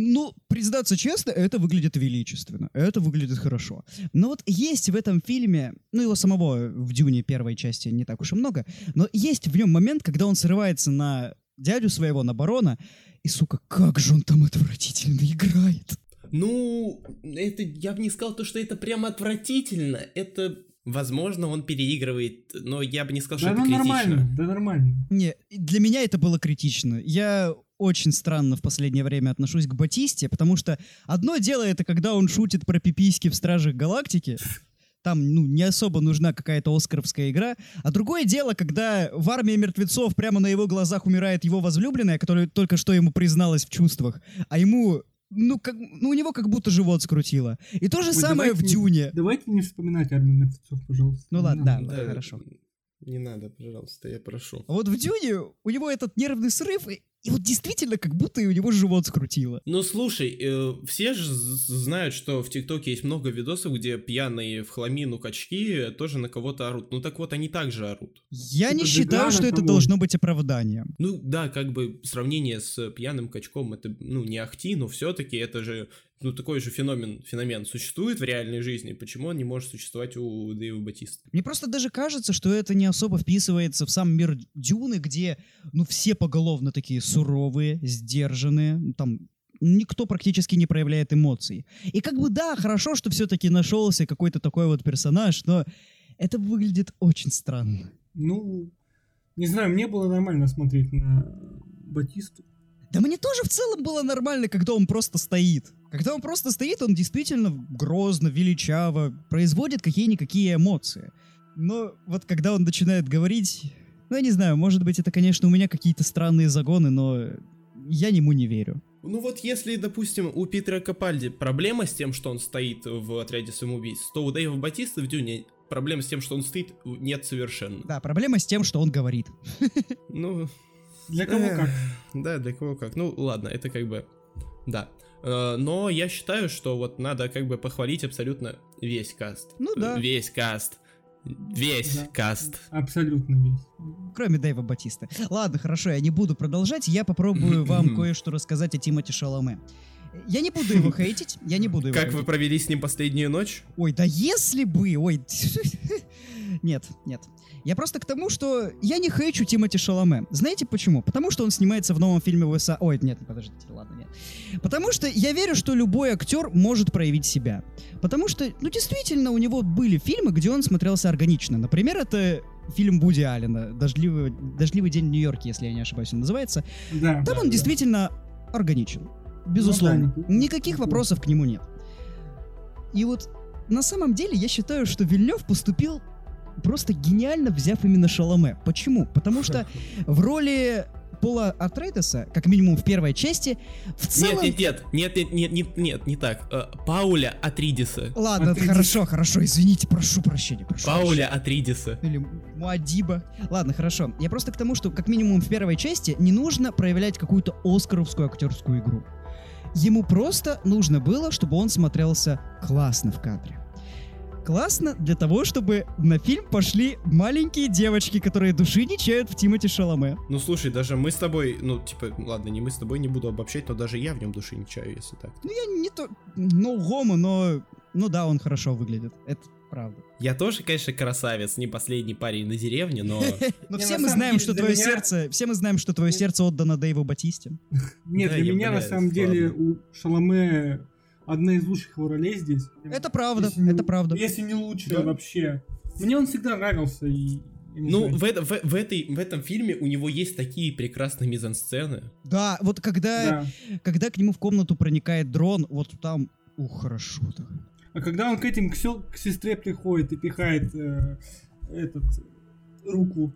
ну, признаться честно, это выглядит величественно, это выглядит хорошо. Но вот есть в этом фильме, ну его самого в Дюне первой части не так уж и много, но есть в нем момент, когда он срывается на дядю своего, на барона, и, сука, как же он там отвратительно играет. Ну, это я бы не сказал то, что это прямо отвратительно. Это, возможно, он переигрывает, но я бы не сказал, Да что это критично. нормально, да нормально. Не, для меня это было критично. Я очень странно в последнее время отношусь к Батисте, потому что одно дело это, когда он шутит про пиписьки в Стражах Галактики, там, ну, не особо нужна какая-то оскаровская игра. А другое дело, когда в армии мертвецов прямо на его глазах умирает его возлюбленная, которая только что ему призналась в чувствах, а ему, ну, как, ну, у него как будто живот скрутило. И то же Ой, самое в давайте- Дюне. Давайте не вспоминать армию мертвецов, пожалуйста. Ну Не ладно, надо. да, да, хорошо. Не надо, пожалуйста, я прошу. А вот в Дюне у него этот нервный срыв, и, и вот действительно как будто и у него живот скрутило. Ну слушай, э, все же знают, что в ТикТоке есть много видосов, где пьяные в хламину качки тоже на кого-то орут. Ну так вот, они также орут. Я не Типа, считаю, да, что это кого? должно быть оправданием. Ну да, как бы сравнение с пьяным качком, это, ну, не ахти, но все-таки это же, ну, такой же феномен, феномен существует в реальной жизни. Почему он не может существовать у Дэйва Батиста? Мне просто даже кажется, что это не особо вписывается в сам мир Дюны, где, ну, все поголовно такие суровые, сдержанные, ну, там никто практически не проявляет эмоций. И как бы да, хорошо, что все-таки нашелся какой-то такой вот персонаж, но это выглядит очень странно. Ну, не знаю, мне было нормально смотреть на Батисту. Да мне тоже в целом было нормально, когда он просто стоит. Когда он просто стоит, он действительно грозно, величаво, производит какие-никакие эмоции. Но вот когда он начинает говорить, ну я не знаю, может быть это, конечно, у меня какие-то странные загоны, но я ему не верю. Ну вот если, допустим, у Питера Капальди проблема с тем, что он стоит в отряде самоубийц, то у Дэйва Батиста в Дюне проблем с тем, что он стоит, нет совершенно. Да, проблема с тем, что он говорит. Ну, Для кого Эх, как. Да, для кого как. Ну, ладно, это как бы... Да. Э, Но я считаю, что вот надо как бы похвалить абсолютно весь каст. Ну да. Весь каст. Весь Да. каст. Абсолютно весь. Кроме Дэйва Батиста. Ладно, хорошо, я не буду продолжать. Я попробую вам кое-что рассказать о Тимоти Шаломе. Я не буду его хейтить, я не буду его Как хейтить. вы провели с ним последнюю ночь? Ой, да если бы, ой. <laughs> Нет, нет. Я просто к тому, что я не хейчу Тимоти Шаломе. Знаете почему? Потому что он снимается в новом фильме ВСА. Ой, нет, подождите, ладно, нет. Потому что я верю, что любой актер может проявить себя. Потому что, ну, действительно, у него были фильмы, где он смотрелся органично. Например, это фильм Буди Аллена «Дождливый, «Дождливый день в Нью-Йорке», если я не ошибаюсь, он называется. Да. Там да, он да. действительно органичен. Безусловно. Ну да, Никаких вопросов к нему нет. И вот на самом деле я считаю, что Вильнев поступил просто гениально, взяв именно Шаломе. Почему? Потому что в роли Пола Артрейдеса, как минимум в первой части, в целом... Нет, нет, нет, нет, нет, нет, нет, не так. Э, Пауля Атридиса. Ладно, Атрейдес. хорошо, хорошо, извините, прошу прощения. Прошу Пауля Атридиса. прощения. Или Муадиба. Ладно, хорошо. Я просто к тому, что как минимум в первой части не нужно проявлять какую-то оскаровскую актерскую игру. Ему просто нужно было, чтобы он смотрелся классно в кадре. Классно для того, чтобы на фильм пошли маленькие девочки, которые души не чают в Тимати Шаломе. Ну слушай, даже мы с тобой, ну типа, ладно, не мы с тобой не буду обобщать, но даже я в нем души не чаю, если так. Ну, я не то... Ну, гомо, но... Ну да, он хорошо выглядит. Это правда. Я тоже, конечно, красавец, не последний парень на деревне, но... <laughs> Но все мы знаем, что твое сердце... Все мы знаем, что твое сердце отдано Дэйву Батисте. Нет, для меня на самом деле у Шаломе одна из лучших его ролей здесь. Это правда, Если не- это правда. Если не лучшая Да. вообще. Мне он всегда нравился и... не Ну, в, это- в, в этой, в этом фильме у него есть такие прекрасные мизансцены. Да, вот когда, Да. когда к нему в комнату проникает дрон, вот там... Ух, хорошо так. А когда он к этим к, сё- к сестре приходит и пихает э, этот руку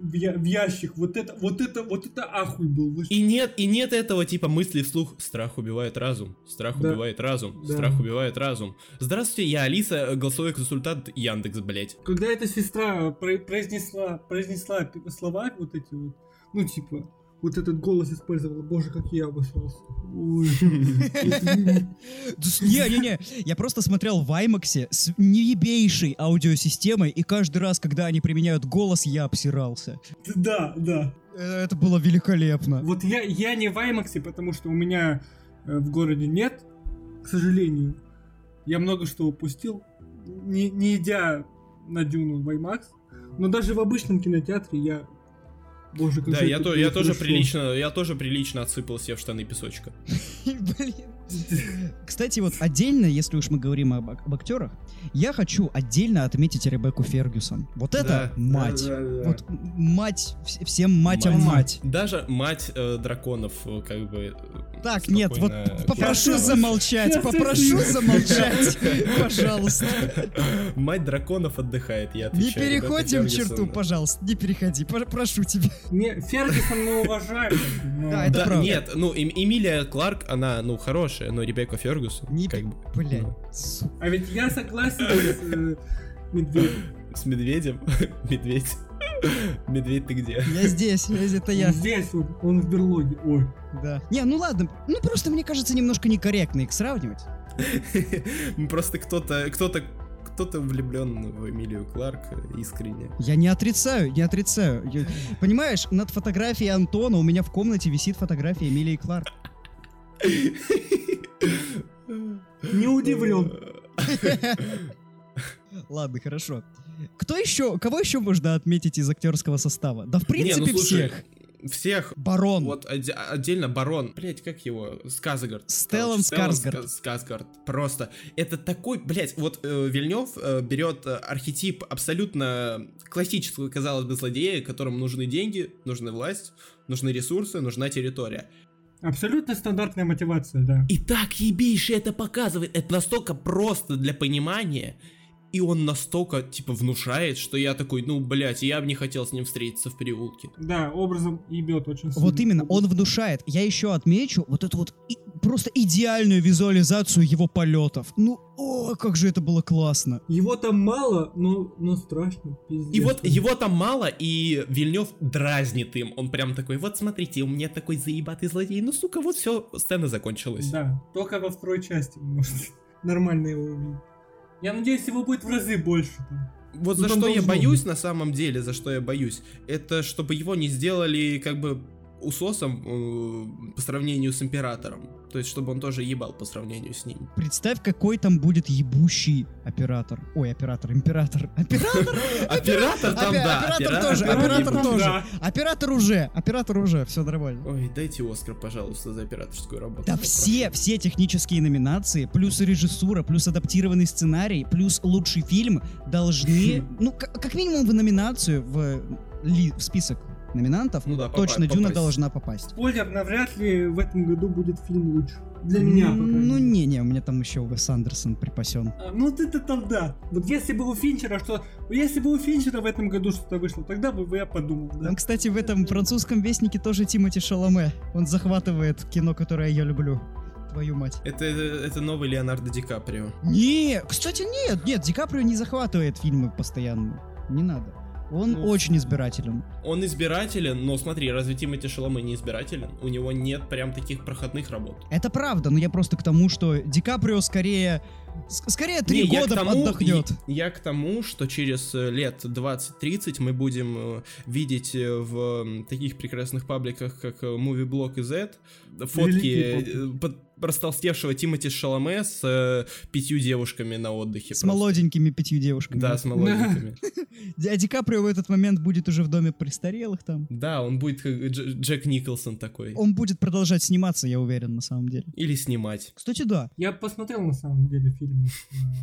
в, я- в ящик, вот это, вот это, вот это ахуй был. И нет, и нет этого типа мысли вслух «Страх убивает разум, страх Да. убивает разум, Да. страх убивает разум». Здравствуйте, я Алиса, голосовой консультант Яндекс, блять. Когда эта сестра про- произнесла, произнесла слова вот эти вот, ну типа, вот этот голос использовала, боже, как я обосрался. Не-не-не, <laughs> я просто смотрел в IMAX с неебейшей аудиосистемой, и каждый раз, когда они применяют голос, я обсирался. Да, да. Э, Это было великолепно. Вот я, я не в IMAX, потому что у меня э, в городе нет, к сожалению. Я много что упустил, не, не идя на Дюну в IMAX. Но даже в обычном кинотеатре я... Боже, как Да, же я, это то, я тоже прилично, я тоже прилично отсыпал себе в штаны песочка. <laughs> Блин. Кстати, вот отдельно, если уж мы говорим об, об актерах, я хочу отдельно отметить Ребекку Фергюсон. Вот это Да, мать. Да, да, да. Вот мать, вс- всем матям Мать. мать. Даже мать э, драконов, э, как бы... э, Так, нет, вот попрошу замолчать, попрошу замолчать, <laughs> пожалуйста. Мать драконов отдыхает, я Не отвечаю. Ребекка переходим черту, пожалуйста, не переходи, пр- прошу тебя. Не, Фергюсон мы уважаем. Да, это Да, правда. нет, ну, Эм- Эмилия Кларк, она, ну, хорошая, но Ребекка Фергюсон, Не как бы... Блядь, ну, сука. А ведь я согласен с э, Медведем. С медведем? <laughs> Медведь. Медведь, ты где? Я здесь, я здесь, это я. Он здесь, он, он в берлоге. Ой. Да. Не, ну ладно, ну просто мне кажется немножко некорректно их сравнивать. <laughs> Просто кто-то, кто-то, кто-то влюблен в Эмилию Кларк искренне. Я не отрицаю, не отрицаю. Я- Понимаешь, над фотографией Антона у меня в комнате висит фотография Эмилии Кларк. Не удивлен. Ладно, хорошо. Кто еще, кого еще можно отметить из актерского состава? Да в Не, принципе ну, слушай, всех. Всех. Барон. Вот отде- отдельно Барон. Блять, как его? Сказгард. Стеллан Короче, Скарсгард. Ска- Скарсгард. Просто. Это такой, блять, вот э, Вильнев э, берет э, архетип абсолютно классического, казалось бы, злодея, которому нужны деньги, нужна власть, нужны ресурсы, нужна территория. Абсолютно стандартная мотивация, да. И так ебейше это показывает. Это настолько просто для понимания. И он настолько, типа, внушает, что я такой, ну, блядь, я бы не хотел с ним встретиться в переулке. Да, образом ебет очень сильно. Вот именно, он внушает. Я еще отмечу вот эту вот и- просто идеальную визуализацию его полетов. Ну, о, как же это было классно. Его там мало, но, но страшно. Пиздец. И вот его там мало, и Вильнев дразнит им. Он прям такой, вот смотрите, у меня такой заебатый злодей. Ну, сука, вот все, сцена закончилась. Да, только во второй части может <laughs> нормально его увидеть. Я надеюсь, его будет в разы больше. Вот Ну, за что я боюсь, на самом деле, за что я боюсь, это чтобы его не сделали как бы усосом э, по сравнению с императором. То есть, чтобы он тоже ебал по сравнению с ним. Представь, какой там будет ебущий оператор.Ой, оператор, император. Оператор? <laughs> Оператор там, да. оператор тоже, оператор тоже. Оператор уже, оператор уже, все нормально. Ой, дайте Оскар, пожалуйста, за операторскую работу. Да все, все технические номинации, плюс режиссура, плюс адаптированный сценарий, плюс лучший фильм должны, <laughs> ну, как минимум в номинацию, в, в список номинантов, Ну да, точно Дюна попасть. должна попасть. Спойлер, навряд ли в этом году будет фильм лучше. Для меня, по Ну, не-не, у меня там еще Уэс Андерсон припасен. А, Ну, вот это там да. Вот если бы у Финчера что... Если бы у Финчера в этом году что-то вышло, тогда бы я подумал, да. Там, кстати, в этом французском вестнике тоже Тимоти Шаломе. Он захватывает кино, которое я люблю. Твою мать. Это, это, это новый Леонардо Ди Каприо. Не, кстати, нет, нет, Ди Каприо не захватывает фильмы постоянно. Не надо. Он Ну, очень избирателен. Он избирателен, но смотри, разве Тимати Шаломе не избирателен? У него нет прям таких проходных работ. Это правда, но я просто к тому, что Ди Каприо скорее... Скорее три Не, я года к тому, отдохнет. Я, я к тому, что через э, лет 20-30 мы будем э, видеть э, в таких прекрасных пабликах, как э, Movieblog и Z, фотки э, под- растолстевшего Тимати Шаломе с э, пятью девушками на отдыхе. С просто. молоденькими пятью девушками. Да, с молоденькими. <laughs> А Ди Каприо в этот момент будет уже в доме престарелых там. Да, он будет как Дж- Джек Николсон такой. Он будет продолжать сниматься, я уверен, на самом деле. Или снимать. Кстати, да. Я посмотрел на самом деле фильм.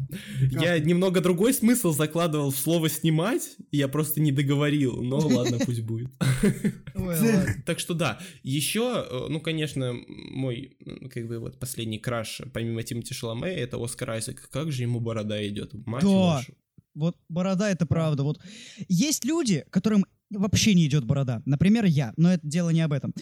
э, Я немного другой смысл закладывал в слово «снимать», я просто не договорил, но <laughs> ладно, пусть будет. Так что да, еще, э, ну, конечно, мой, как бы, вот последний краш, помимо Тимати Шаломе, это Оскар Айзек. Как же ему борода идет, мать Да. вашу. Вот борода это правда. Вот есть люди, которым вообще не идет борода. Например, я. Но это дело не об этом.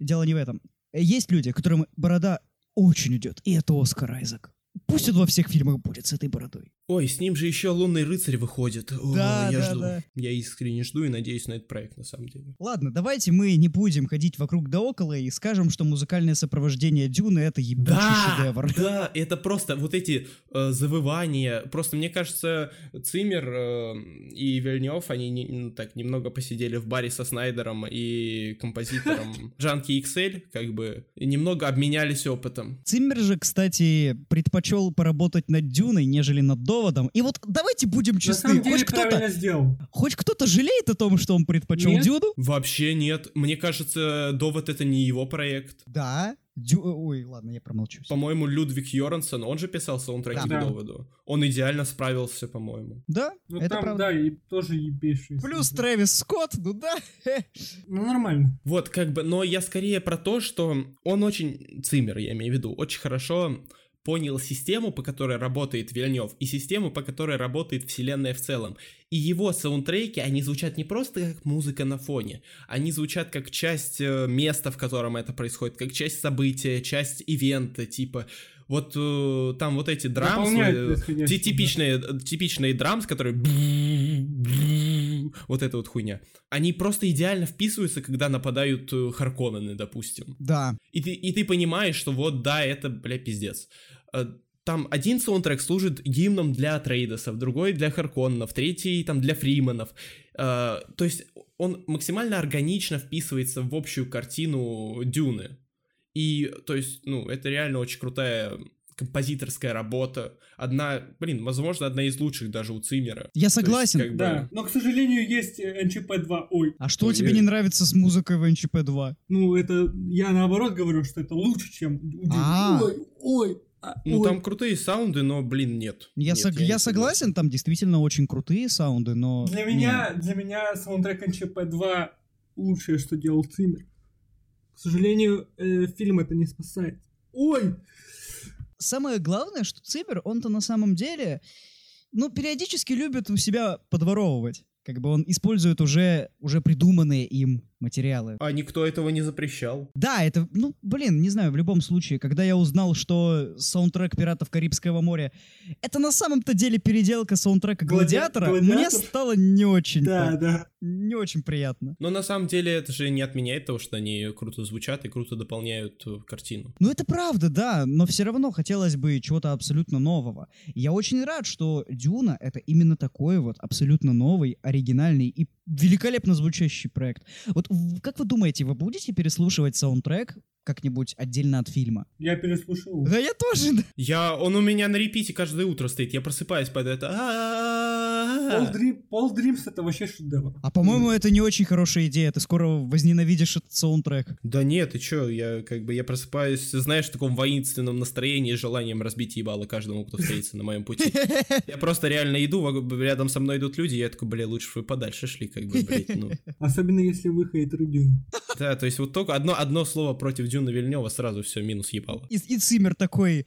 Дело не в этом. Есть люди, которым борода очень идет. И это Оскар Айзек. Пусть он во всех фильмах будет с этой бородой. Ой, с ним же еще «Лунный рыцарь» выходит. О, Да, я да, жду. да. Я искренне жду и надеюсь на этот проект, на самом деле. Ладно, давайте мы не будем ходить вокруг да около и скажем, что музыкальное сопровождение Дюны это ебучий шедевр. Да, это просто вот эти э, завывания. Просто мне кажется, Цимер э, и Вильнев, они не- ну, так немного посидели в баре со Снайдером и композитором <laughs> Жанки XL, как бы, и немного обменялись опытом. Циммер же, кстати, предпочел поработать над Дюной, нежели над доводом. И вот давайте будем На честны, самом деле хоть кто-то, сделал. хоть кто-то жалеет о том, что он предпочел Нет. Дюну? Вообще нет. Мне кажется, Довод это не его проект. Да. Дю... Ой, ладно, я промолчу. По-моему, Людвиг Йорансон, он же писал саундтреки Да. к Доводу. Он идеально справился, по-моему. Да, Ну это там, правда. да, и тоже ебейший. Плюс саундтрек. Трэвис Скотт, ну да. <laughs> Ну нормально. Вот, как бы, но я скорее про то, что он очень, Циммер, я имею в виду, очень хорошо понял систему, по которой работает Вильнев, и систему, по которой работает вселенная в целом. И его саундтреки, они звучат не просто как музыка на фоне, они звучат как часть э, места, в котором это происходит, как часть события, часть ивента, типа... Вот э, там вот эти Дополняет э, происходящее, ти- да. типичные, э, типичные драмс, которые вот эта вот хуйня. Они просто идеально вписываются, когда нападают Харконнены, допустим. Да. И ты, и ты понимаешь, что вот, да, это, бля, пиздец. Там один саундтрек служит гимном для Трейдосов, другой для Харконнов, третий там для Фриманов. То есть он максимально органично вписывается в общую картину Дюны. И, то есть, ну, это реально очень крутая композиторская работа. Одна, блин, возможно, одна из лучших даже у Циммера. Я То есть, согласен. как бы- Да. Но, к сожалению, есть э, НЧП-2. Ой. А что Ой, тебе я- не нравится с музыкой в НЧП-2? Ну, это я наоборот говорю, что это лучше, чем... у Дюны. А. Ой, ой. а, Ну, ой. там крутые саунды, но, блин, нет. Я, Нет, сог- не я согласен, там действительно очень крутые саунды, но... Для не. меня, для меня саундтрек НЧП-2 лучшее, что делал Циммер. К сожалению, э, фильм это не спасает. Ой! Самое главное, что Циммер, он-то на самом деле, ну, периодически любит у себя подворовывать. Как бы он использует уже, уже придуманные им материалы. А никто этого не запрещал. Да, это, ну, блин, не знаю, в любом случае, когда я узнал, что саундтрек «Пиратов Карибского моря» это на самом-то деле переделка саундтрека Глади- «Гладиатора», мне «Гладиатор»? стало не очень Да, да. не очень приятно. Но на самом деле это же не отменяет того, что они круто звучат и круто дополняют э, картину. Ну, это правда, да, но все равно хотелось бы чего-то абсолютно нового. Я очень рад, что «Дюна» — это именно такой вот абсолютно новый, оригинальный и великолепно звучащий проект. Вот как вы думаете, вы будете переслушивать саундтрек как-нибудь отдельно от фильма? Я переслушал. Да я тоже, да. Я, он у меня на репите каждое утро стоит. Я просыпаюсь под это. Пол, Дрим, Пол Дримс это вообще шедевр. А по-моему, это не очень хорошая идея. Ты скоро возненавидишь этот саундтрек. Да нет, ты чё, я как бы я просыпаюсь, знаешь, в таком воинственном настроении, желанием разбить ебало каждому, кто встретится на моем пути. <laughs> Я просто реально иду, рядом со мной идут люди, я такой, бля, лучше вы подальше шли, как бы, блядь, ну. Особенно если вы хейтеры. Да, то есть вот только одно, одно слово против Дюна Вильнева сразу все минус ебало. И, и Циммер такой...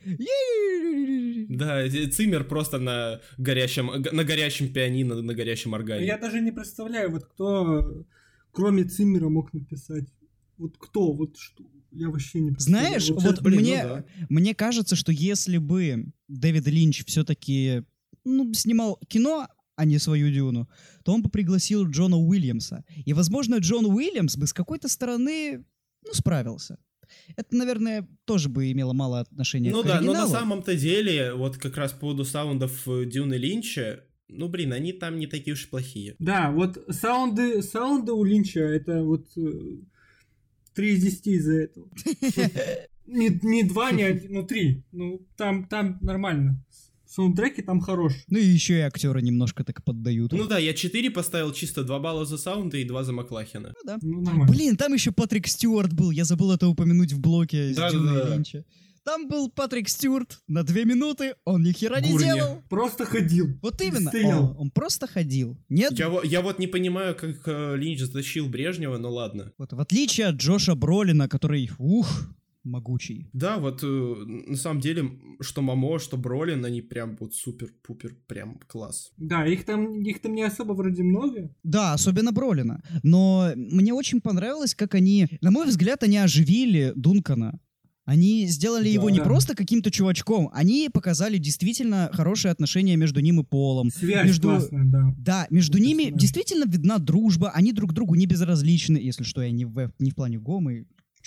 Да, Циммер просто на горящем, на горящем пианино, на горящем органе. Я даже не представляю, вот кто, кроме Циммера, мог написать. Вот кто, вот что. Я вообще не представляю. Знаешь, Вот вот блин, ну мне, да. мне кажется, что если бы Дэвид Линч все-таки ну, снимал кино а не свою Дюну, то он бы пригласил Джона Уильямса. И, возможно, Джон Уильямс бы с какой-то стороны, ну, справился. Это, наверное, тоже бы имело мало отношения Ну к да, но на оригиналу. самом-то деле, вот как раз по поводу саундов э, Дюны Линча, ну блин, они там не такие уж и плохие. Да, вот саунды, саунды у Линча это вот э, 3 из 10 из-за этого. <laughs> Не, не 2, не 1, ну 3. Ну, там, там нормально. Саундтреки там хорош. Ну и еще и актеры немножко так поддают. Ну да, я 4 поставил чисто 2 балла за саунды и 2 за Маклахина. Ну да. Ну, нормально. Блин, там еще Патрик Стюарт был, я забыл это упомянуть в блоке с Да-да-да. Дюной Линча. Там был Патрик Стюарт на две минуты, он ни хера не Гурни. делал. Просто ходил. Вот именно, Стоял. он, он просто ходил. Нет, Я, я вот не понимаю, как э, Линч затащил Брежнева, но ладно. вот в отличие от Джоша Бролина, который, ух, могучий. Да, вот э, на самом деле, что Мамо, что Бролин, они прям вот супер-пупер, прям класс. Да, их там, их там не особо вроде много. Да, особенно Бролина. Но мне очень понравилось, как они, на мой взгляд, они оживили Дункана. Они сделали его не Да. просто каким-то чувачком, они показали действительно хорошие отношения между ним и Полом. Связь Между- классная, да. Да, между Это ними действительно видна дружба, они друг другу не безразличны, если что, я не в, не в плане гомы,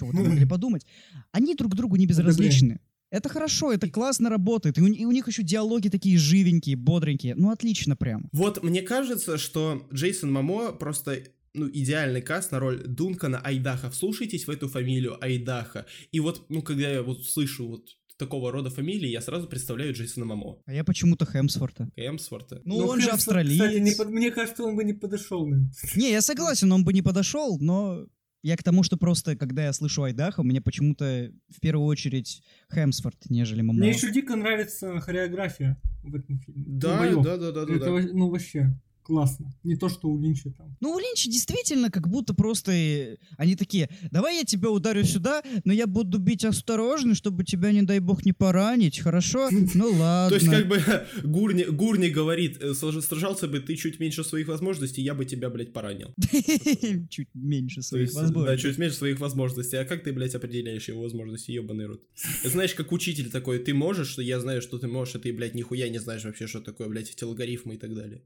что вы могли <laughs> подумать. Они друг другу не безразличны. Это хорошо, это классно работает, и у, и у них еще диалоги такие живенькие, бодренькие, ну отлично прям. Вот мне кажется, что Джейсон Мамо просто ну, идеальный каст на роль Дункана Айдаха. Вслушайтесь в эту фамилию Айдаха. И вот, ну, когда я вот слышу вот такого рода фамилии, я сразу представляю Джейсона Мамо. А я почему-то Хемсворта. Эмсворта. Ну, Но он же Хемсворт, австралиец. Кстати, не под- мне кажется, он бы не подошел. наверное. Не, я согласен, он бы не подошел, но я к тому, что просто, когда я слышу Айдаха, мне почему-то в первую очередь Хемсворт, нежели Мамо. Мне еще дико нравится хореография в этом фильме. Да, Ну, да, да, да, да, Это, да. ну, вообще классно. Не то, что у Линча там. Ну, у Линча действительно как будто просто э, они такие, давай я тебя ударю сюда, но я буду бить осторожно, чтобы тебя, не дай бог, не поранить, хорошо? <laughs> Ну ладно. То есть, как бы, <laughs> Гурни, Гурни говорит, э, «Сож- сражался бы ты чуть меньше своих возможностей, я бы тебя, блядь, поранил. <laughs> Чуть меньше своих есть, да, возможностей. чуть меньше своих возможностей. А как ты, блядь, определяешь его возможности, ебаный рот? Знаешь, как учитель такой, ты можешь, что я знаю, что ты можешь, а ты, блядь, нихуя не знаешь вообще, что такое, блядь, эти логарифмы и так далее.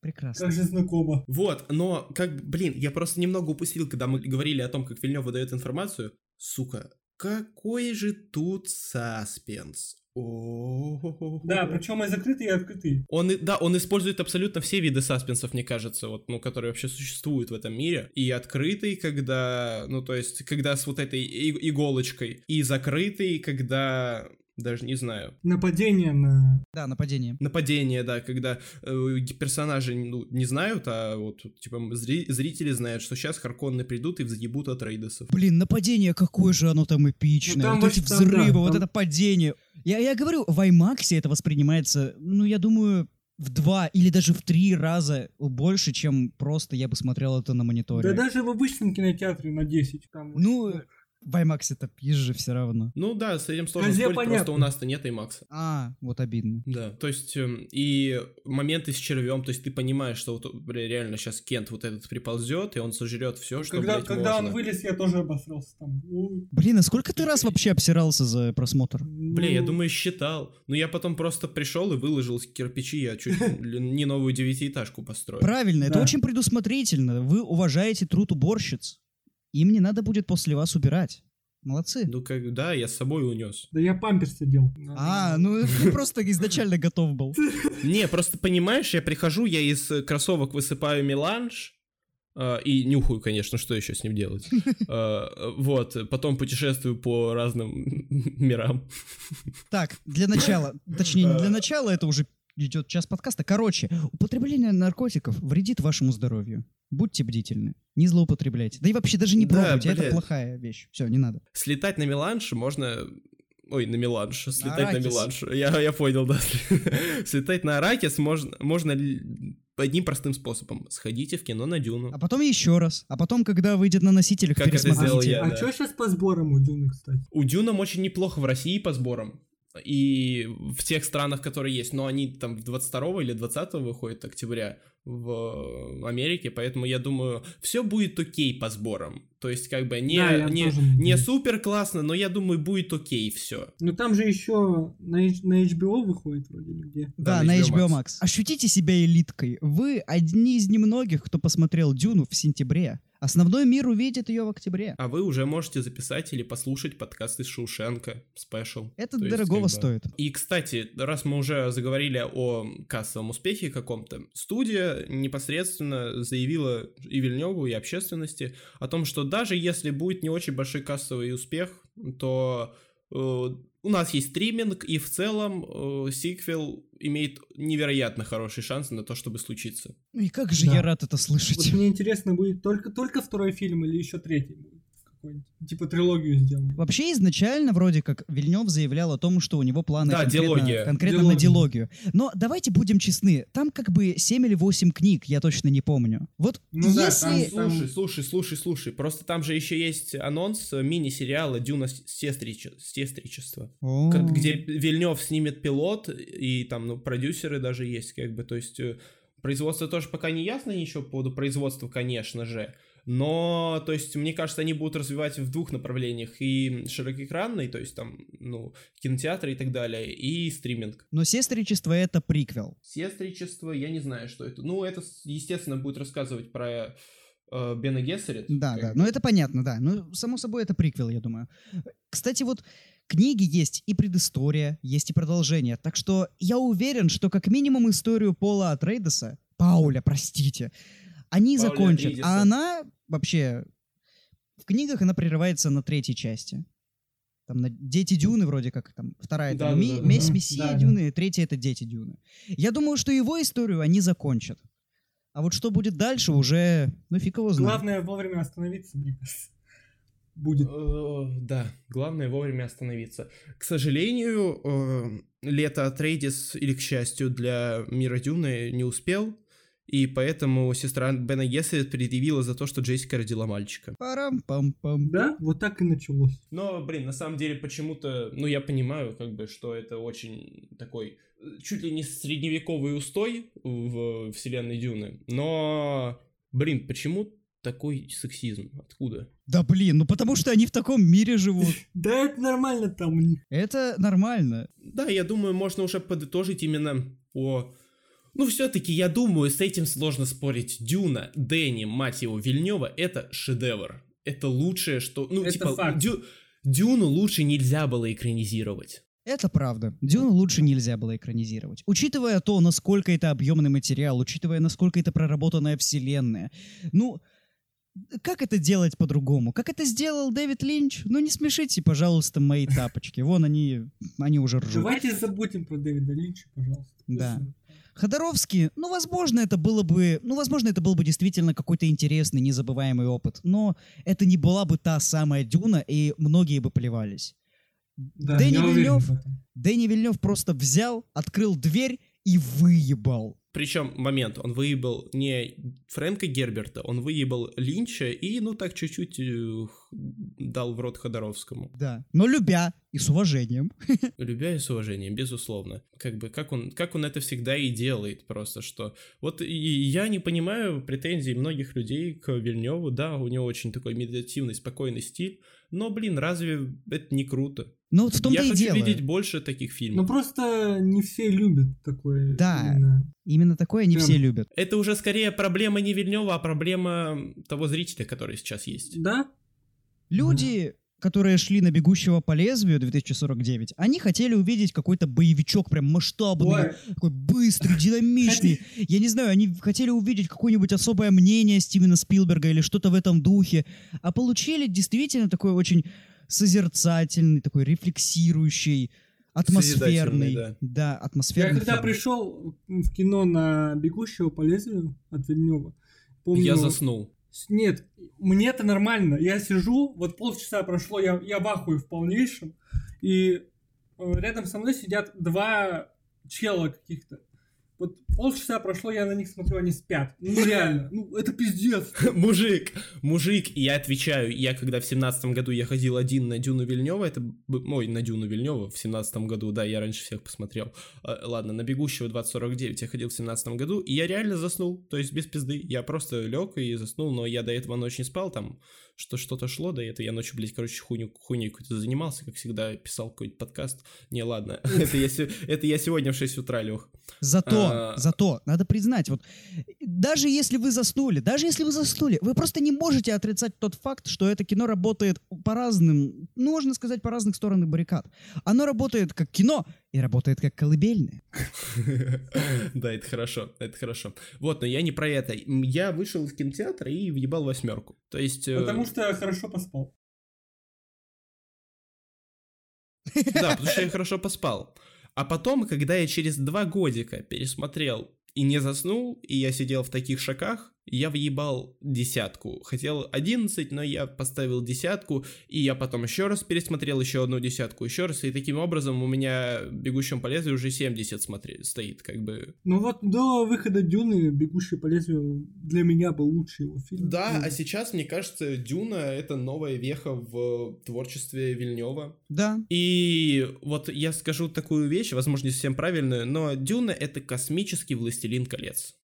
Прекрасно. Как же знакомо. Вот, но, как, блин, я просто немного упустил, когда мы говорили о том, как Вильнев выдает информацию. Сука, какой же тут саспенс. О-о-о-о. Да, причем и закрытый, и открытый. Он, и- да, он использует абсолютно все виды саспенсов, мне кажется, вот, ну, которые вообще существуют в этом мире. И открытый, когда, ну, то есть, когда с вот этой иголочкой, и закрытый, когда, даже не знаю, Нападение на... Да, нападение. нападение, да, когда э, персонажи, ну, не знают, а вот, типа, зри- зрители знают, что сейчас Харконны придут и взъебут от Рейдосов. Блин, нападение, какое же оно там эпичное. Ну, там вот эти там, взрывы, да, вот там- это падение. Я, я говорю, в IMAX это воспринимается, ну, я думаю, в два или даже в три раза больше, чем просто я бы смотрел это на мониторе. Да даже в обычном кинотеатре на 10. Там, Ну, в IMAX это пизже все равно. Ну да, с этим сложно Везде спорить, понятно. просто у нас-то нет IMAX. А, вот обидно. Да, то есть эм, и моменты с червем, то есть ты понимаешь, что вот бля, реально сейчас Кент вот этот приползет, и он сожрет все, что, когда блядь, когда он можно. вылез, я тоже обосрался там. Ой, Блин, а сколько ты раз вообще обсирался за просмотр? Бля, я ну, думаю, считал. Но я потом просто пришел и выложил кирпичи, я чуть <laughs> не новую девятиэтажку построил. Правильно, это очень предусмотрительно. Вы уважаете труд уборщиц. Им не надо будет после вас убирать. Молодцы. Ну как, да, я с собой унес. Да я памперс одел. А, ну ты просто изначально готов был. <laughs> Не, просто понимаешь, я прихожу, я из э, кроссовок высыпаю меланж, э, и нюхаю, конечно, что еще с ним делать. <laughs> Э, Вот, потом путешествую по разным <laughs> мирам. Так, для начала, точнее, не для начала, это уже идет час подкаста. Короче, употребление наркотиков вредит вашему здоровью. Будьте бдительны. Не злоупотребляйте. Да и вообще даже не Да, пробуйте, это блядь. плохая вещь. Все, не надо. Слетать на меланж можно... Ой, на меланж. Слетать на арахис. меланж. Я, я понял, да. <laughs> Слетать на аракис можно, можно одним простым способом. Сходите в кино на Дюну. А потом еще раз. А потом, когда выйдет на носителях, Как это сделал я. А да. что сейчас по сборам у Дюны, кстати? У Дюна очень неплохо в России по сборам. и в тех странах, которые есть, но они там 22 или 20 выходят октября в Америке, поэтому я думаю, все будет окей по сборам. То есть, как бы не, Да, не, тоже не супер классно, но я думаю, будет окей все. Ну там же еще на, на HBO выходит вроде где. Да, Да, на на HBO HBO Max. Ощутите себя элиткой. Вы одни из немногих, кто посмотрел Дюну в сентябре. Основной мир увидит ее в октябре. А вы уже можете записать или послушать подкаст из Шоушенка, спешл. Это То есть, дорогого как бы- стоит. И, кстати, раз мы уже заговорили о кассовом успехе каком-то, студия непосредственно заявила и Вильневу, и общественности о том, что даже если будет не очень большой кассовый успех, то э, у нас есть стриминг, и в целом э, сиквел имеет невероятно хороший шанс на то, чтобы случиться. И как же Да. я рад это слышать. Вот мне интересно, будет только, только второй фильм или еще третий будет? Типа трилогию сделаем. Вообще изначально вроде как Вильнев заявлял о том, что у него планы Да, конкретно, дилогия. конкретно на Дилогия. дилогию. Но давайте будем честны, там как бы 7 или 8 книг, я точно не помню. Вот Ну да, если... там- Слушай, слушай, слушай, слушай, просто там же еще есть анонс мини-сериала «Дюна сестриче- сестричество». О, К- где Вильнев снимет пилот, и там, ну, продюсеры даже есть, как бы, то есть э, производство тоже пока не ясно ничего по поводу производства, конечно же, но, то есть, мне кажется, они будут развивать в двух направлениях, и широкоэкранный, то есть, там, ну, кинотеатры и так далее, и стриминг. Но сестричество это приквел. Сестричество, я не знаю, что это. Ну, это, естественно, будет рассказывать про э, Бена Гессерит. Да, да. Ну это понятно, да. Ну, само собой, это приквел, я думаю. Кстати, вот книги есть и предыстория, есть и продолжение. Так что я уверен, что как минимум историю Пола Атрейдеса, Пауля, простите, они Пауля закончат. Атрейдеса. А она вообще... В книгах она прерывается на третьей части. Там на Дети Дюны вроде как там вторая Да, там да, Ми- да, Месть да. Мессия Да, да. Дюны, третья это Дети Дюны. Я думаю, что его историю они закончат. А вот что будет дальше, уже, ну фиг его знает. Главное вовремя остановиться, мне кажется. Будет. Э, Да, главное вовремя остановиться. К сожалению, э, лето Атрейдис, или к счастью для мира Дюны, не успел, и поэтому сестра Бена Гессерит предъявила за то, что Джессика родила мальчика. Парам-пам-пам. Да, вот так и началось. Но, блин, на самом деле почему-то, ну, я понимаю, как бы, что это очень такой, чуть ли не средневековый устой в вселенной Дюны, но, блин, почему такой сексизм? Откуда? Да блин, ну потому что они в таком мире живут. <laughs> Да это нормально там у них. Это нормально. Да, я думаю, можно уже подытожить именно по... Ну, все-таки, я думаю, с этим сложно спорить. Дюна, Дэнни, мать его, Вильнева, это шедевр. Это лучшее, что... Ну, Это типа, факт. Дю- Дюну лучше нельзя было экранизировать. Это правда. Дюну лучше нельзя было экранизировать. Учитывая то, насколько это объемный материал, учитывая, насколько это проработанная вселенная. Ну, как это делать по-другому? Как это сделал Дэвид Линч? Ну, не смешите, пожалуйста, мои тапочки. Вон они, они уже ржут. Давайте забудем про Дэвида Линча, пожалуйста. Да. Ходоровский, ну, возможно, это было бы, ну, возможно, это был бы действительно какой-то интересный, незабываемый опыт, но это не была бы та самая Дюна, и многие бы плевались. Да, Дэнни я уверен Вильнёв? в этом. Дэнни Вильнев просто взял, открыл дверь и выебал. Причем, момент, он выебал не Фрэнка Герберта, он выебал Линча и, ну, так чуть-чуть э, дал в рот Ходоровскому. Да. Но любя и с уважением. <laughs> Любя и с уважением, безусловно. Как бы, как он, как он это всегда и делает, просто что... Вот и я не понимаю претензий многих людей к Вильневу, да, у него очень такой медитативный, спокойный стиль, но, блин, разве это не круто? Ну, вот в том-то я и хочу дело. видеть больше таких Ну фильмов. просто не все любят такое. Да. именно. Именно такое не Прям. все любят. Это уже скорее проблема не Вильнева, а проблема того зрителя, который сейчас есть. Да? Люди, которые шли на «Бегущего по лезвию» 2049, они хотели увидеть какой-то боевичок прям масштабный, Ой, такой быстрый, динамичный. Я не знаю, они хотели увидеть какое-нибудь особое мнение Стивена Спилберга или что-то в этом духе, а получили действительно такой очень созерцательный, такой рефлексирующий, атмосферный. Да, я атмосферный. когда фильм. пришел в кино на «Бегущего по лезвию» от Вильнева, помню... Я заснул. Нет, мне это нормально. Я сижу, вот полчаса прошло, я, я в ахуе в полнейшем, и э, рядом со мной сидят два чела каких-то. Вот полчаса прошло, я на них смотрю, они спят. Ну реально, ну это пиздец. <laughs> Мужик, мужик, я отвечаю, я когда в семнадцатом году я ходил один на Дюну Вильнева, это, б- ой, на Дюну Вильнева в семнадцатом году, да, я раньше всех посмотрел. А, Ладно, на Бегущего 2049 я ходил в семнадцатом году, и я реально заснул, то есть без пизды. Я просто лег и заснул, но я до этого ночь не спал, там что что-то шло до этого, я ночью, блядь, короче, хуйню, хуйней какой-то занимался, как всегда, писал какой-то подкаст. Не, ладно, <laughs> это я, се- это я сегодня в 6 утра лег. Зато, А. зато, надо признать, вот даже если вы заснули, даже если вы заснули, вы просто не можете отрицать тот факт, что это кино работает по разным, ну, можно сказать, по разных сторонам баррикад. Оно работает как кино и работает как колыбельное. <laughs> Да, это хорошо, это хорошо. Вот, но я не про это. Я вышел из кинотеатра и въебал восьмерку. То есть... э, Потому что я хорошо поспал. Да, потому что я хорошо поспал. А потом, когда я через два годика пересмотрел и не заснул, и я сидел в таких шоках, я въебал десятку. Хотел 11, но я поставил десятку, и я потом еще раз пересмотрел еще одну десятку, еще раз, и таким образом у меня «Бегущем по лезвию» уже 70 смотри, стоит, как бы... Ну вот до выхода Дюны «Бегущий по лезвию» для меня был лучший его фильм. Да, Ну, а сейчас, мне кажется, Дюна — это новая веха в творчестве Вильнева. Да, И вот я скажу такую вещь, возможно, не совсем правильную, но Дюна — это космический «Властелин колец».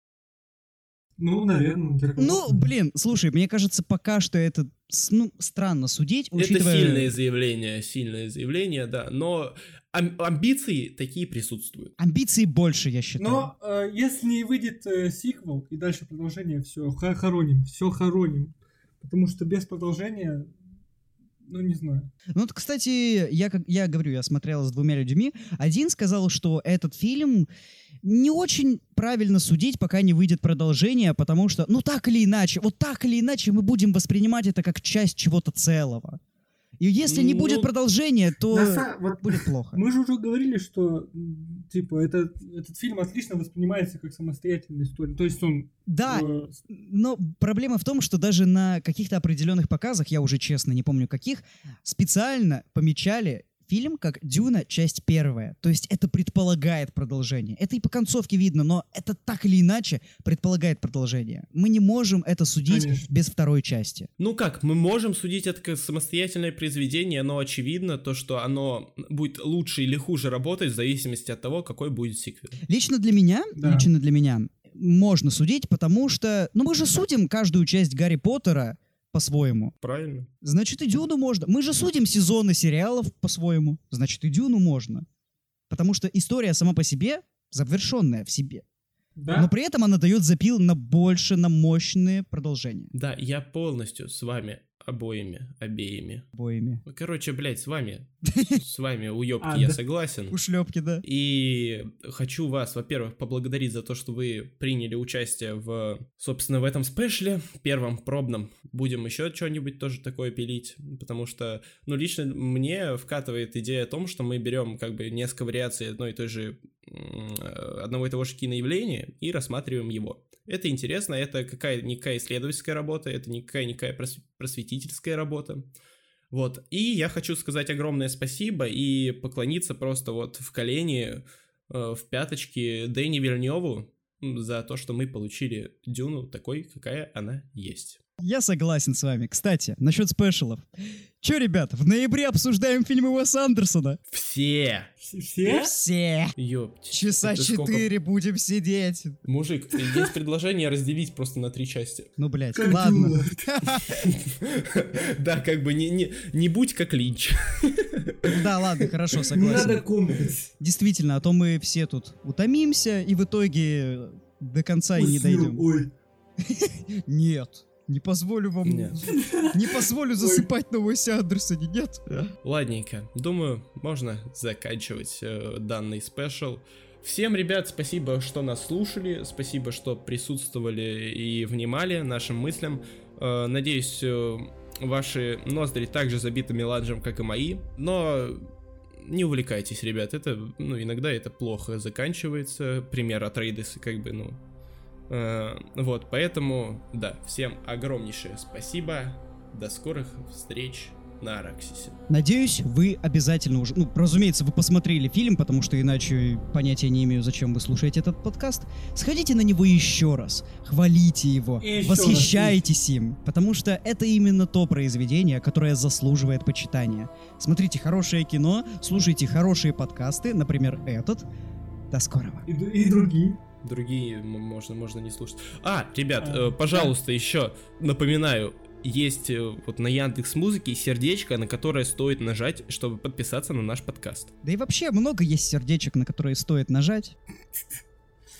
Ну, наверное. Ну, блин, слушай, мне кажется, пока что это ну, странно судить, учитывая... Это сильное заявление, сильное заявление, да, но ам- амбиции такие присутствуют. Амбиций больше, я считаю. Но э, если не выйдет э, сиквел и дальше продолжение, все, хороним, все хороним. Потому что без продолжения, ну не знаю. Ну, вот, кстати, я, как, я говорю, я смотрел с двумя людьми. Один сказал, что этот фильм не очень правильно судить, пока не выйдет продолжение, потому что, ну, так или иначе, вот так или иначе мы будем воспринимать это как часть чего-то целого. И если не будет Ну, продолжения, то на вот будет плохо. Мы же уже говорили, что типа этот, этот фильм отлично воспринимается как самостоятельная история. То есть он Да, э, но проблема в том, что даже на каких-то определенных показах, я уже честно не помню каких, специально помечали фильм как «Дюна. Часть первая». То есть это предполагает продолжение. Это и по концовке видно, но это так или иначе предполагает продолжение. Мы не можем это судить Конечно. без второй части. Ну как, мы можем судить это как самостоятельное произведение, но очевидно то, что оно будет лучше или хуже работать в зависимости от того, какой будет сиквел. Лично для меня, Да. лично для меня можно судить, потому что, ну мы же судим каждую часть Гарри Поттера по-своему. Правильно? Значит, и Дюну можно. Мы же судим сезоны сериалов по-своему. Значит, и Дюну можно. Потому что история сама по себе завершенная в себе. да. Но при этом она дает запил на больше, на мощные продолжения. Да, я полностью с вами обоими, обеими. Обоими. Короче, блядь, с вами. <laughs> С вами, уёбки, А, я да. согласен. Ушлепки, да. И хочу вас, во-первых, поблагодарить за то, что вы приняли участие в, собственно, в этом спешле, первом пробном. Будем еще что-нибудь тоже такое пилить, потому что, ну, лично мне вкатывает идея о том, что мы берем как бы несколько вариаций одной и той же, одного и того же киноявления и рассматриваем его. Это интересно, это какая-никакая исследовательская работа, это никакая-никакая прос- просветительская работа. Вот, и я хочу сказать огромное спасибо и поклониться просто вот в колени, э, в пяточки Дэни Вильневу за то, что мы получили Дюну такой, какая она есть. Я согласен с вами. Кстати, насчет спешалов. Че, ребят, в ноябре обсуждаем фильмы Уэса Андерсона. Все! Все? все? Ёпть. Часа это сколько? четыре будем сидеть. Мужик, есть предложение разделить просто на три части. Ну, блядь, Как ладно. <laughs> Да, как бы не, не, не будь как Линч. Да, ладно, хорошо, Не согласен. надо комнать. Действительно, а то мы все тут утомимся и в итоге до конца и не дойдем. Ой. <laughs> Нет, не позволю вам... Нет. <laughs> Не позволю засыпать на Уэсе Андерсоне, нет. Ладненько, думаю, можно заканчивать э, данный спешл. Всем, ребят, спасибо, что нас слушали, спасибо, что присутствовали и внимали нашим мыслям. Э, надеюсь, э, ваши ноздри также забиты меланжем, как и мои, но не увлекайтесь, ребят, это, ну, иногда это плохо заканчивается. Пример от Рейдеса, как бы, ну, вот, поэтому, да, всем огромнейшее спасибо. До скорых встреч. на Араксисе. Надеюсь, вы обязательно уже... Ну, разумеется, вы посмотрели фильм, потому что иначе понятия не имею, зачем вы слушаете этот подкаст. Сходите на него еще раз, хвалите его, И еще восхищайтесь им, потому что это именно то произведение, которое заслуживает почитания. Смотрите хорошее кино, слушайте хорошие подкасты, например, этот. До скорого. И, и другие. Другие можно, можно не слушать. А, ребят, А, э, пожалуйста, еще напоминаю, есть э, вот на Яндекс Музыке сердечко, на которое стоит нажать, чтобы подписаться на наш подкаст. Да и вообще много есть сердечек, на которые стоит нажать.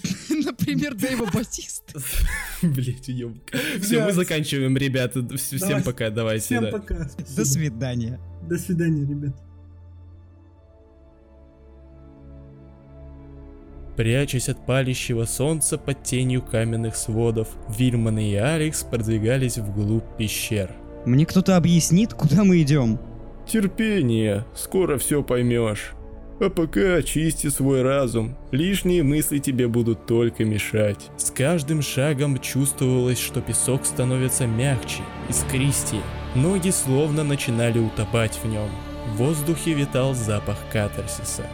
<laughs> Например, Дэйва <laughs> Батист. Блять, уебок. Все, мы заканчиваем, ребята. Вс- Всем пока, давайте. Всем да. пока. До свидания. До свидания, ребят. Прячась от палящего солнца под тенью каменных сводов, Вильман и Алекс продвигались вглубь пещер. Мне кто-то объяснит, куда мы идем? Терпение, скоро все поймешь. А пока очисти свой разум, лишние мысли тебе будут только мешать. С каждым шагом чувствовалось, что песок становится мягче, искристее. Ноги словно начинали утопать в нем. В воздухе витал запах катарсиса.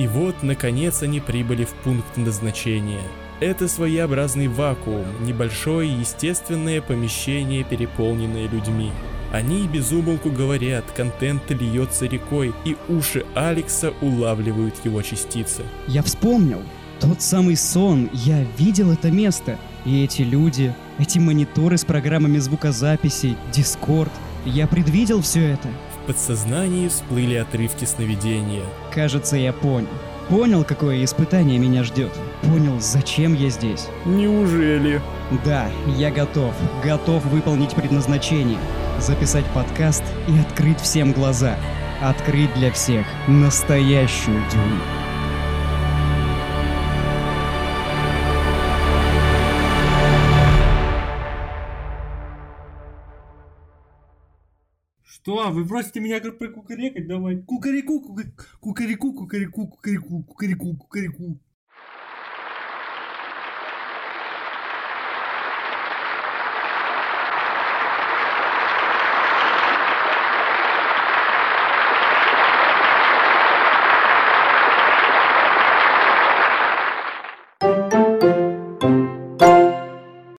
И вот, наконец, они прибыли в пункт назначения. Это своеобразный вакуум, небольшое естественное помещение, переполненное людьми. Они безумолку говорят, контент льется рекой, и уши Алекса улавливают его частицы. Я вспомнил. Тот самый сон, я видел это место. И эти люди, эти мониторы с программами звукозаписи, Дискорд. Я предвидел все это. В подсознании всплыли отрывки сновидения. Кажется, я понял. Понял, какое испытание меня ждет. Понял, зачем я здесь. Неужели? Да, я готов. Готов выполнить предназначение. Записать подкаст и открыть всем глаза. Открыть для всех настоящую дюну. Что? Вы просите меня как прокукарекать? Давай. Кукареку, кука- кукареку, кукареку, кукареку, кукареку, кукареку.